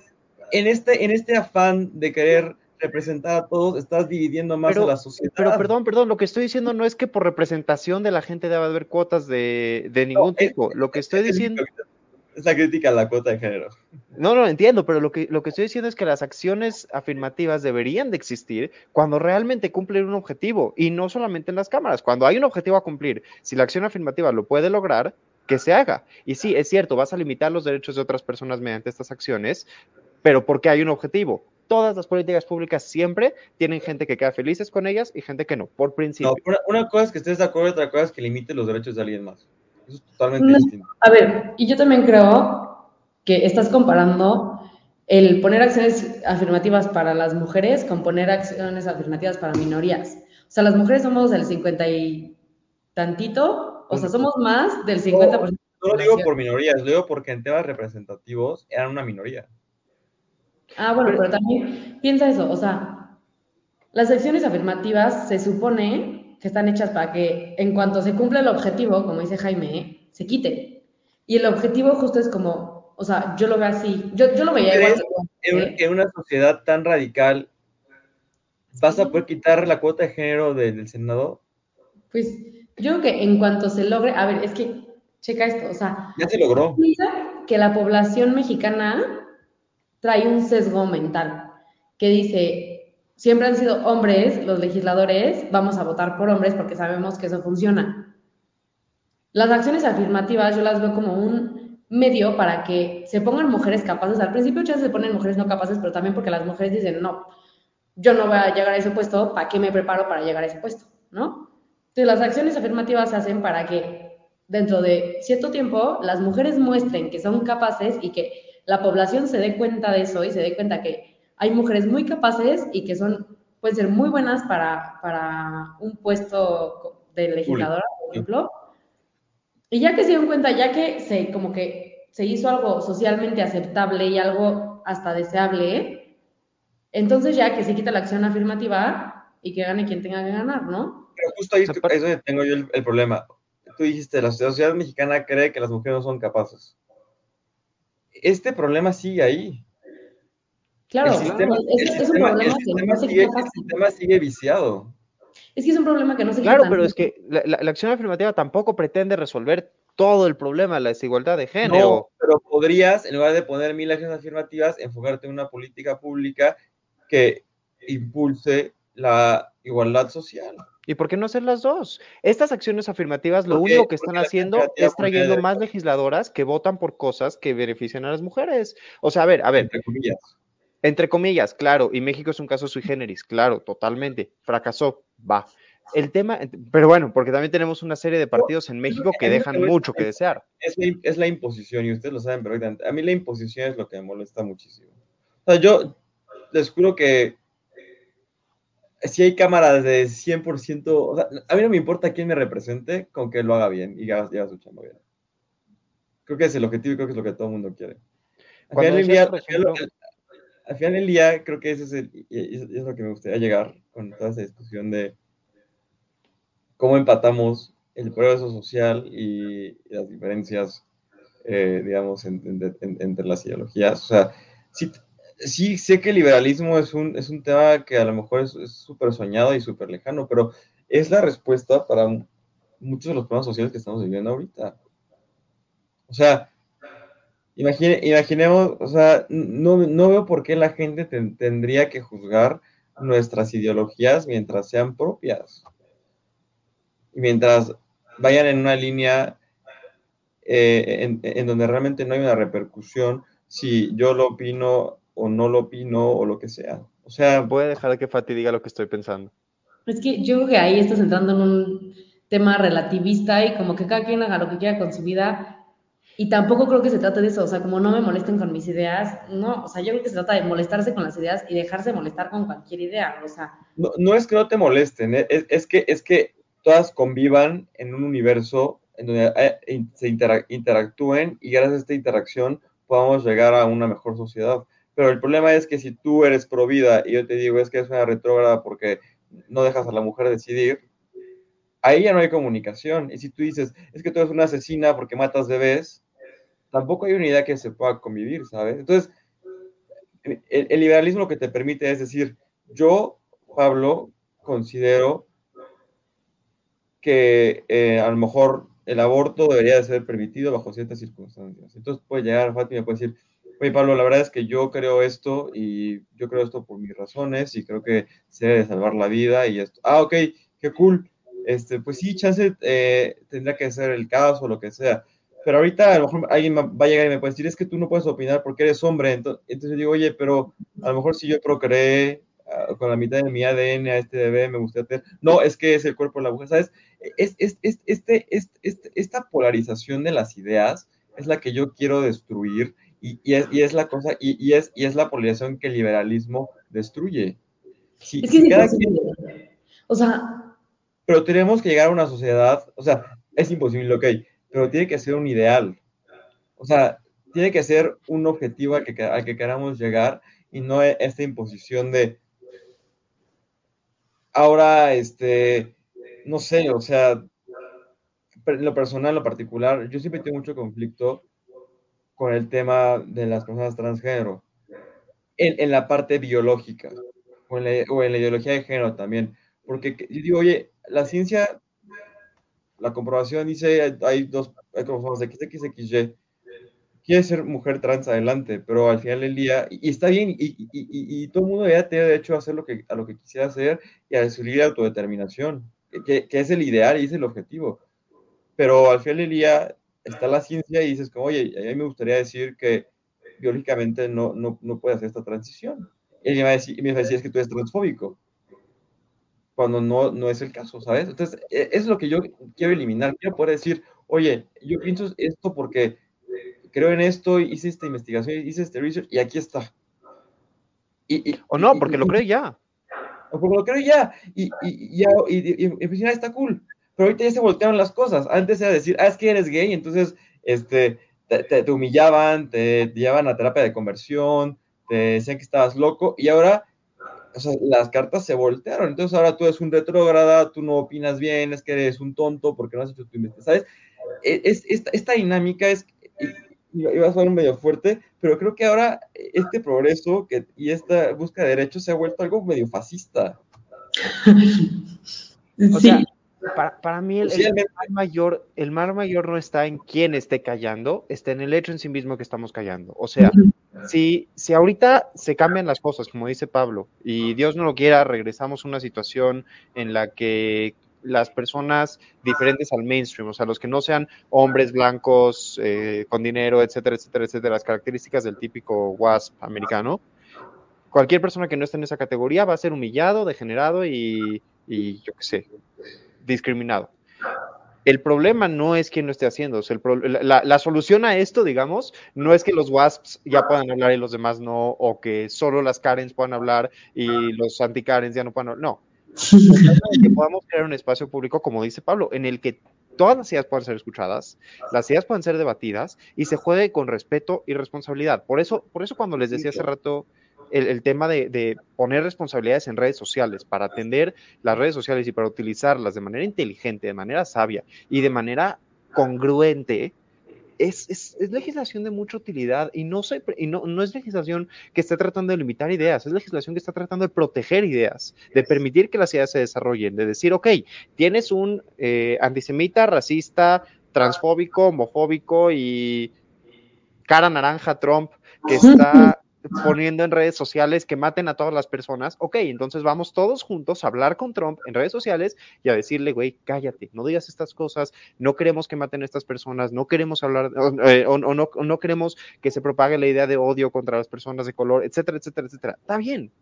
en este, en este afán de querer representar a todos, estás dividiendo más a la sociedad. Pero perdón, perdón, lo que estoy diciendo no es que por representación de la gente debe haber cuotas de, ningún tipo. lo que estoy diciendo... Es la crítica a la cuota de género. No, no, entiendo, pero lo que, lo que estoy diciendo es que las acciones afirmativas deberían de existir cuando realmente cumplen un objetivo, y no solamente en las cámaras. Cuando hay un objetivo a cumplir, si la acción afirmativa lo puede lograr, que se haga. Y sí, es cierto, vas a limitar los derechos de otras personas mediante estas acciones, pero porque hay un objetivo. Todas las políticas públicas siempre tienen gente que queda felices con ellas y gente que no, por principio. No, una, cosa es que estés de acuerdo y otra cosa es que limite los derechos de alguien más. Eso es totalmente distinto. A ver, y yo también creo que estás comparando el poner acciones afirmativas para las mujeres con poner acciones afirmativas para minorías. O sea, las mujeres somos el 50 y tantito, o sea, somos más del 50%. No, no lo digo por minorías, lo digo porque en temas representativos eran una minoría. Ah, bueno, pero también piensa eso, o sea, las acciones afirmativas se supone que están hechas para que en cuanto se cumpla el objetivo, como dice Jaime, se quite. Y el objetivo justo es como, o sea, yo lo veo así, yo, yo lo veía igual. En, una sociedad tan radical, ¿vas a poder quitar la cuota de género del, Senado? Pues yo creo que en cuanto se logre, a ver, es que, checa esto, o sea... Ya se logró. Que la población mexicana trae un sesgo mental que dice, siempre han sido hombres los legisladores, vamos a votar por hombres porque sabemos que eso funciona. Las acciones afirmativas yo las veo como un medio para que se pongan mujeres capaces. Al principio ya se ponen mujeres no capaces, pero también porque las mujeres dicen, no, yo no voy a llegar a ese puesto, ¿para qué me preparo para llegar a ese puesto? ¿No? Entonces las acciones afirmativas se hacen para que dentro de cierto tiempo las mujeres muestren que son capaces y que la población se dé cuenta de eso y se dé cuenta que hay mujeres muy capaces y que son, pueden ser muy buenas para, para un puesto de legisladora, por ejemplo. Y ya que se dieron cuenta, ya que se, como que se hizo algo socialmente aceptable y algo hasta deseable, entonces ya que se quita la acción afirmativa y que gane quien tenga que ganar, ¿no? Pero justo ahí es, donde tengo yo el, el problema. Tú dijiste, la sociedad mexicana cree que las mujeres no son capaces este problema sigue ahí. Claro, el sistema, es, un problema que no se sigue, El sistema sigue viciado. Es que es un problema que no se Claro, pero es que la, acción afirmativa tampoco pretende resolver todo el problema de la desigualdad de género. No, pero podrías, en lugar de poner mil acciones afirmativas, enfocarte en una política pública que impulse la igualdad social. ¿Y por qué no hacer las dos? Estas acciones afirmativas lo único que están haciendo es trayendo más legisladoras que votan por cosas que benefician a las mujeres. O sea, a ver, a ver. Entre comillas. Entre comillas, claro. Y México es un caso sui generis, claro, totalmente. Fracasó, va. El tema, pero bueno, porque también tenemos una serie de partidos en México que dejan mucho que desear. Es la, imposición, y ustedes lo saben perfectamente. A mí la imposición es lo que me molesta muchísimo. O sea, yo les juro que si hay cámaras de 100%, o sea, a mí no me importa quién me represente con que lo haga bien y haga, su chamba bien. Creo que es el objetivo y creo que es lo que todo el mundo quiere. Al final, del día, al final del día, creo que ese es, el, es lo que me gustaría llegar con toda esa discusión de cómo empatamos el progreso social y, las diferencias, eh, digamos, entre las ideologías. O sea, si, sí sé que el liberalismo es un, es un tema que a lo mejor es súper soñado y súper lejano, pero es la respuesta para muchos de los problemas sociales que estamos viviendo ahorita. O sea, imaginemos, o sea, no, no, veo por qué la gente tendría que juzgar nuestras ideologías mientras sean propias. Y mientras vayan en una línea eh, en donde realmente no hay una repercusión si yo lo opino o no lo opino o lo que sea. O sea, voy a dejar que Fati diga lo que estoy pensando. Es que yo creo que ahí estás entrando en un tema relativista y como que cada quien haga lo que quiera con su vida. Y tampoco creo que se trate de eso, o sea, como no me molesten con mis ideas, no, o sea, yo creo que se trata de molestarse con las ideas y dejarse molestar con cualquier idea, o sea. No, no es que no te molesten, ¿eh? es, que, es que todas convivan en un universo en donde eh, se interactúen y gracias a esta interacción podamos llegar a una mejor sociedad. Pero el problema es que si tú eres pro vida y yo te digo es que es una retrógrada porque no dejas a la mujer decidir, ahí ya no hay comunicación. Y si tú dices, es que tú eres una asesina porque matas bebés, tampoco hay unidad que se pueda convivir, ¿sabes? Entonces, el, liberalismo lo que te permite es decir, yo, Pablo, considero que eh, a lo mejor el aborto debería de ser permitido bajo ciertas circunstancias. Entonces puede llegar Fátima y puede decir, oye Pablo, la verdad es que yo creo esto y yo creo esto por mis razones y creo que se debe salvar la vida y esto. Ah, ok, qué cool. Este, pues sí, chance eh, tendría que ser el caso o lo que sea. Pero ahorita a lo mejor alguien va a llegar y me puede decir, es que tú no puedes opinar porque eres hombre. Entonces, entonces yo digo, oye, pero a lo mejor si yo procreé uh, con la mitad de mi ADN a este bebé, me gustaría tener... No, es que es el cuerpo de la mujer, ¿sabes? Es, es, es, este, este, esta polarización de las ideas es la que yo quiero destruir y, y, es, y es, la cosa, y, y, es, y es la polarización que el liberalismo destruye. Si, es que si cada quien, o sea... Pero tenemos que llegar a una sociedad, o sea, es imposible, ok, pero tiene que ser un ideal. O sea, tiene que ser un objetivo al que, al que queramos llegar y no e, esta imposición de ahora, este, no sé, o sea, en lo personal, en lo particular, yo siempre tengo mucho conflicto con el tema de las personas transgénero, en, en la parte biológica, o en, la, o en, la, ideología de género también, porque yo digo, oye, la ciencia, la comprobación dice, hay dos hay cromosomas XXXY, quiere ser mujer trans adelante, pero al final del día, y, y está bien, y, y, y, todo el mundo ya tiene derecho a hacer lo que, a lo que quisiera hacer y a su libre autodeterminación, que, que es el ideal y es el objetivo. Pero al final del día, está la ciencia y dices como, oye, a mí me gustaría decir que biológicamente no, no, no puede hacer esta transición. Y me va a decir, me va a decir es que tú eres transfóbico, cuando no, no es el caso, ¿sabes? Entonces, e, es lo que yo quiero eliminar. Quiero poder decir, oye, yo pienso esto porque creo en esto, hice esta investigación, hice este research y aquí está. Y, y, o no, porque y, lo creo ya. O porque lo creo ya. Y, y, ya, y, está cool pero ahorita ya se voltearon las cosas. Antes era decir, ah, es que eres gay, entonces este, te, te, te humillaban, te, te, llevaban a terapia de conversión, te decían que estabas loco, y ahora o sea, las cartas se voltearon. Entonces ahora tú eres un retrógrada, tú no opinas bien, es que eres un tonto porque no has hecho tu investigación. ¿Sabes? E, es, esta, esta dinámica es, iba a sonar medio fuerte, pero creo que ahora este progreso que, y esta búsqueda de derechos se ha vuelto algo medio fascista. O sea, para, para mí el, el, mal mayor, el mal mayor no está en quién esté callando, está en el hecho en sí mismo que estamos callando. O sea, si, si ahorita se cambian las cosas, como dice Pablo, y Dios no lo quiera, regresamos a una situación en la que las personas diferentes al mainstream, o sea, los que no sean hombres blancos, eh, con dinero, etcétera, etcétera, etcétera, las características del típico WASP americano, cualquier persona que no esté en esa categoría va a ser humillado, degenerado y, y yo qué sé, discriminado. El problema no es quién lo esté haciendo. O sea, el la, la, solución a esto, digamos, no es que los WASPs ya puedan hablar y los demás no, o que solo las Karens puedan hablar y los anti-Karens ya no puedan hablar. No. que podamos crear un espacio público, como dice Pablo, en el que todas las ideas puedan ser escuchadas, las ideas puedan ser debatidas y se juegue con respeto y responsabilidad. Por eso, por eso cuando les decía hace rato el, el tema de, de, poner responsabilidades en redes sociales, para atender las redes sociales y para utilizarlas de manera inteligente, de manera sabia y de manera congruente, es, es, es, legislación de mucha utilidad y, no, se, y no, no, es legislación que esté tratando de limitar ideas, es legislación que está tratando de proteger ideas, de permitir que las ideas se desarrollen, de decir, ok, tienes un eh, antisemita, racista, transfóbico, homofóbico y cara naranja Trump que está poniendo en redes sociales que maten a todas las personas, ok, entonces vamos todos juntos a hablar con Trump en redes sociales y a decirle, güey, cállate, no digas estas cosas, no queremos que maten a estas personas, no queremos hablar, eh, o, o, no, o no queremos que se propague la idea de odio contra las personas de color, etcétera, etcétera, etcétera. Está bien,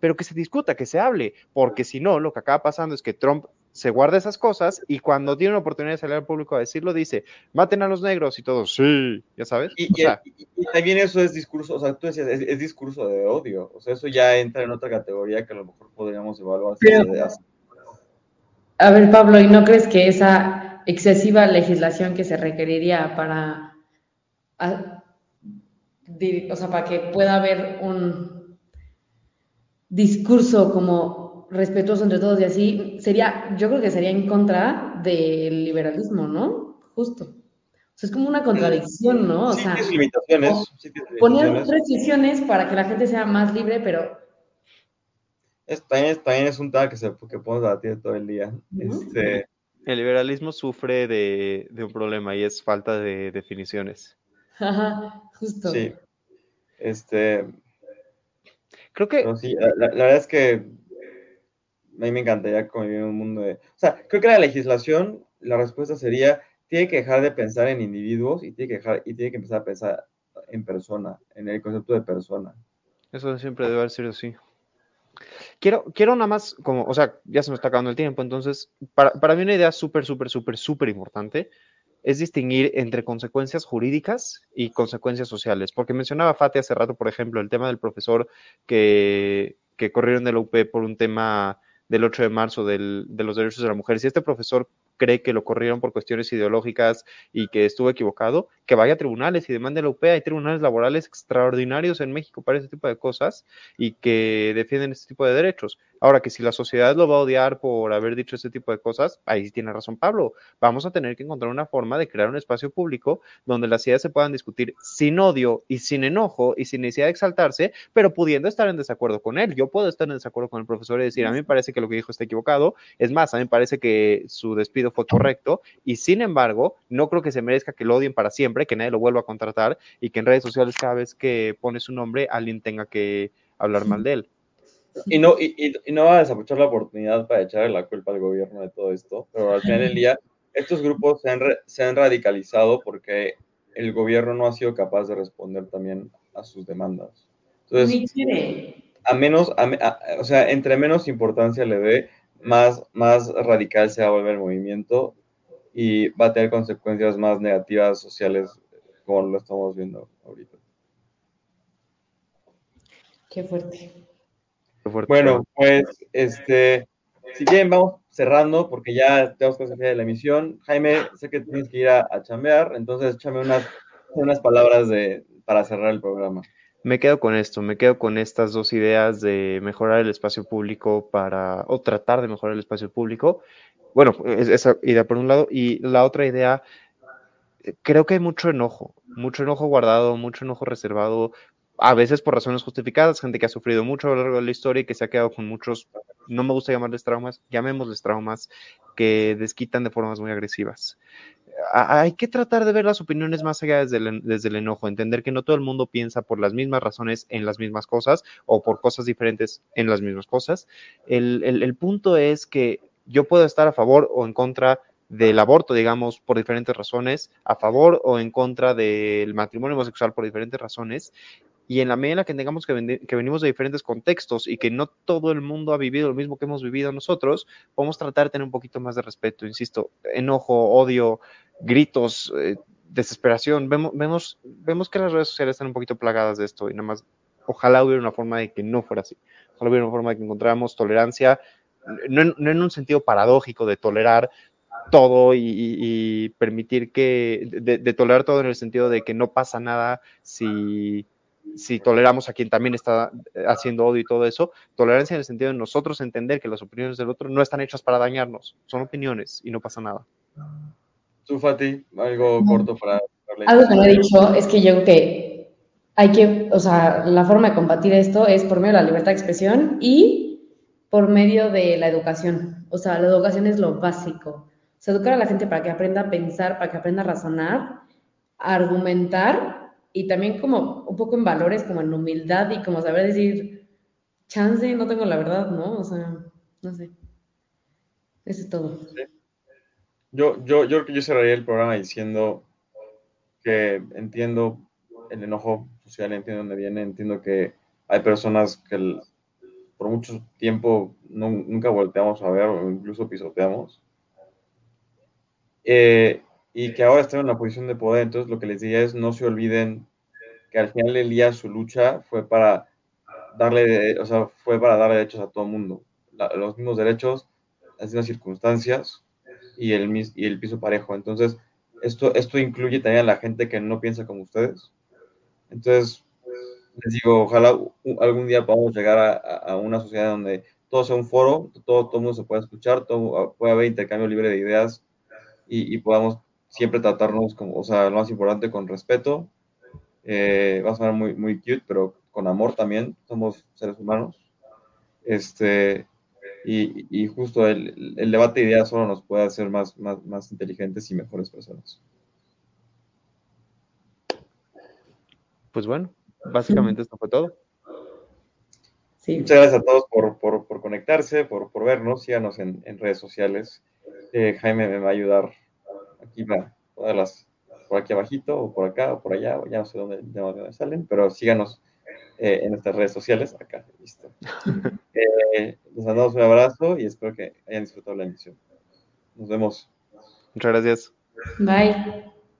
pero que se discuta, que se hable, porque si no, lo que acaba pasando es que Trump se guarda esas cosas y cuando tiene una oportunidad de salir al público a decirlo, dice, maten a los negros y todos, sí, ya sabes. Y, o sea, y, y, también eso es discurso, o sea, tú decías, es, es, discurso de odio, o sea, eso ya entra en otra categoría que a lo mejor podríamos evaluar. Pero, a ver, Pablo, ¿y no crees que esa excesiva legislación que se requeriría para, a, o sea, para que pueda haber un discurso como respetuoso entre todos y así, sería, yo creo que sería en contra del liberalismo, ¿no? Justo. O sea, es como una contradicción, ¿no? O sí, sea, tienes limitaciones. o sí tienes poner limitaciones. restricciones para que la gente sea más libre, pero Es- también, es, también es un tema que, se, que podemos debatir todo el día. Este, El liberalismo sufre de, de un problema y es falta de definiciones. ajá, justo. sí. Este, Creo que pero sí, la, la- la verdad es que a mí me encantaría convivir en un mundo de... O sea, creo que la legislación, la respuesta sería, tiene que dejar de pensar en individuos y tiene que, dejar, y tiene que empezar a pensar en persona, en el concepto de persona. Eso siempre debe sido así. Quiero, quiero nada más, como, o sea, ya se me está acabando el tiempo, entonces, para, para mí una idea súper, súper, súper, súper importante es distinguir entre consecuencias jurídicas y consecuencias sociales. Porque mencionaba Fati hace rato, por ejemplo, el tema del profesor que, que corrieron de la UP por un tema del 8 de marzo del, de los derechos de la mujer. Si este profesor cree que lo corrieron por cuestiones ideológicas y que estuvo equivocado, que vaya a tribunales y demande la UP. Hay tribunales laborales extraordinarios en México para ese tipo de cosas y que defienden este tipo de derechos. Ahora que si la sociedad lo va a odiar por haber dicho este tipo de cosas, ahí sí tiene razón Pablo. Vamos a tener que encontrar una forma de crear un espacio público donde las ideas se puedan discutir sin odio y sin enojo y sin necesidad de exaltarse, pero pudiendo estar en desacuerdo con él. Yo puedo estar en desacuerdo con el profesor y decir, a mí me parece que lo que dijo está equivocado. Es más, a mí me parece que su despido fue correcto y sin embargo, no creo que se merezca que lo odien para siempre, que nadie lo vuelva a contratar y que en redes sociales cada vez que pone su nombre alguien tenga que hablar mal de él. Y no, y, y- y no va a desaprovechar la oportunidad para echarle la culpa al gobierno de todo esto, pero al final del día, estos grupos se han, ra- se han radicalizado porque el gobierno no ha sido capaz de responder también a sus demandas. Entonces, a menos, a a- o sea, entre menos importancia le dé, más, más radical se va a volver el movimiento y va a tener consecuencias más negativas sociales como lo estamos viendo ahorita. Qué fuerte. Qué fuerte. Bueno, pues, este, si quieren, vamos cerrando porque ya tenemos que salir de la emisión. Jaime, sé que tienes que ir a, a chambear, entonces échame unas, unas palabras de, para cerrar el programa. Me quedo con esto, me quedo con estas dos ideas de mejorar el espacio público para, o tratar de mejorar el espacio público. Bueno, es- esa idea por un lado, y la otra idea, creo que hay mucho enojo, mucho enojo guardado, mucho enojo reservado, a veces por razones justificadas, gente que ha sufrido mucho a lo largo de la historia y que se ha quedado con muchos, no me gusta llamarles traumas, llamémosles traumas, que desquitan de formas muy agresivas hay que tratar de ver las opiniones más allá desde el, desde el enojo, entender que no todo el mundo piensa por las mismas razones en las mismas cosas o por cosas diferentes en las mismas cosas. El, el- el punto es que yo puedo estar a favor o en contra del aborto, digamos, por diferentes razones, a favor o en contra del matrimonio homosexual por diferentes razones. Y en la medida en la que tengamos que, que venimos de diferentes contextos y que no todo el mundo ha vivido lo mismo que hemos vivido nosotros, podemos tratar de tener un poquito más de respeto, insisto, enojo, odio, gritos, eh, desesperación. Vemos, vemos, vemos que las redes sociales están un poquito plagadas de esto y nada más, ojalá hubiera una forma de que no fuera así. Ojalá hubiera una forma de que encontráramos tolerancia, no no en un sentido paradójico de tolerar todo y, permitir que, de tolerar todo en el sentido de que no pasa nada si, si toleramos a quien también está haciendo odio y todo eso, tolerancia en el sentido de nosotros entender que las opiniones del otro no están hechas para dañarnos, son opiniones y no pasa nada. Tú, Fati, algo corto para... Algo que no he dicho es que yo creo que hay que, o sea, la forma de combatir esto es por medio de la libertad de expresión y por medio de la educación. O sea, la educación es lo básico. O sea, educar a la gente para que aprenda a pensar, para que aprenda a razonar, a argumentar y también como un poco en valores, como en humildad y como saber decir, chance, no tengo la verdad, ¿no? O sea, no sé. Eso es todo. Yo, yo, yo creo que yo cerraría el programa diciendo que entiendo el enojo social, entiendo dónde viene, entiendo que hay personas que por mucho tiempo nunca volteamos a ver o incluso pisoteamos. Eh, y que ahora están en una posición de poder, entonces lo que les diría es no se olviden que al final del día su lucha fue para darle, o sea, fue para dar derechos a todo el mundo, La- los mismos derechos, las mismas circunstancias y el, y el piso parejo. Entonces, esto, esto incluye también a la gente que no piensa como ustedes. Entonces, les digo, ojalá algún día podamos llegar a, una sociedad donde todo sea un foro, todo, todo mundo se pueda escuchar, todo, puede haber intercambio libre de ideas y, podamos siempre tratarnos como, o sea, lo más importante, con respeto. Eh, va a sonar muy, muy cute, pero con amor también, somos seres humanos. Este, y, justo el, el, debate de ideas solo nos puede hacer más, más, más inteligentes y mejores personas. Pues bueno, básicamente esto fue todo. Muchas gracias a todos por, por, por conectarse, por, por, vernos. Síganos en, en redes sociales. Eh, Jaime me va a ayudar aquí para ponerlas por aquí abajito, o por acá, o por allá, ya no sé dónde, dónde salen, pero síganos eh, en nuestras redes sociales. Acá, listo. eh, les mandamos un abrazo y espero que hayan disfrutado la emisión. Nos vemos. Muchas gracias. Bye.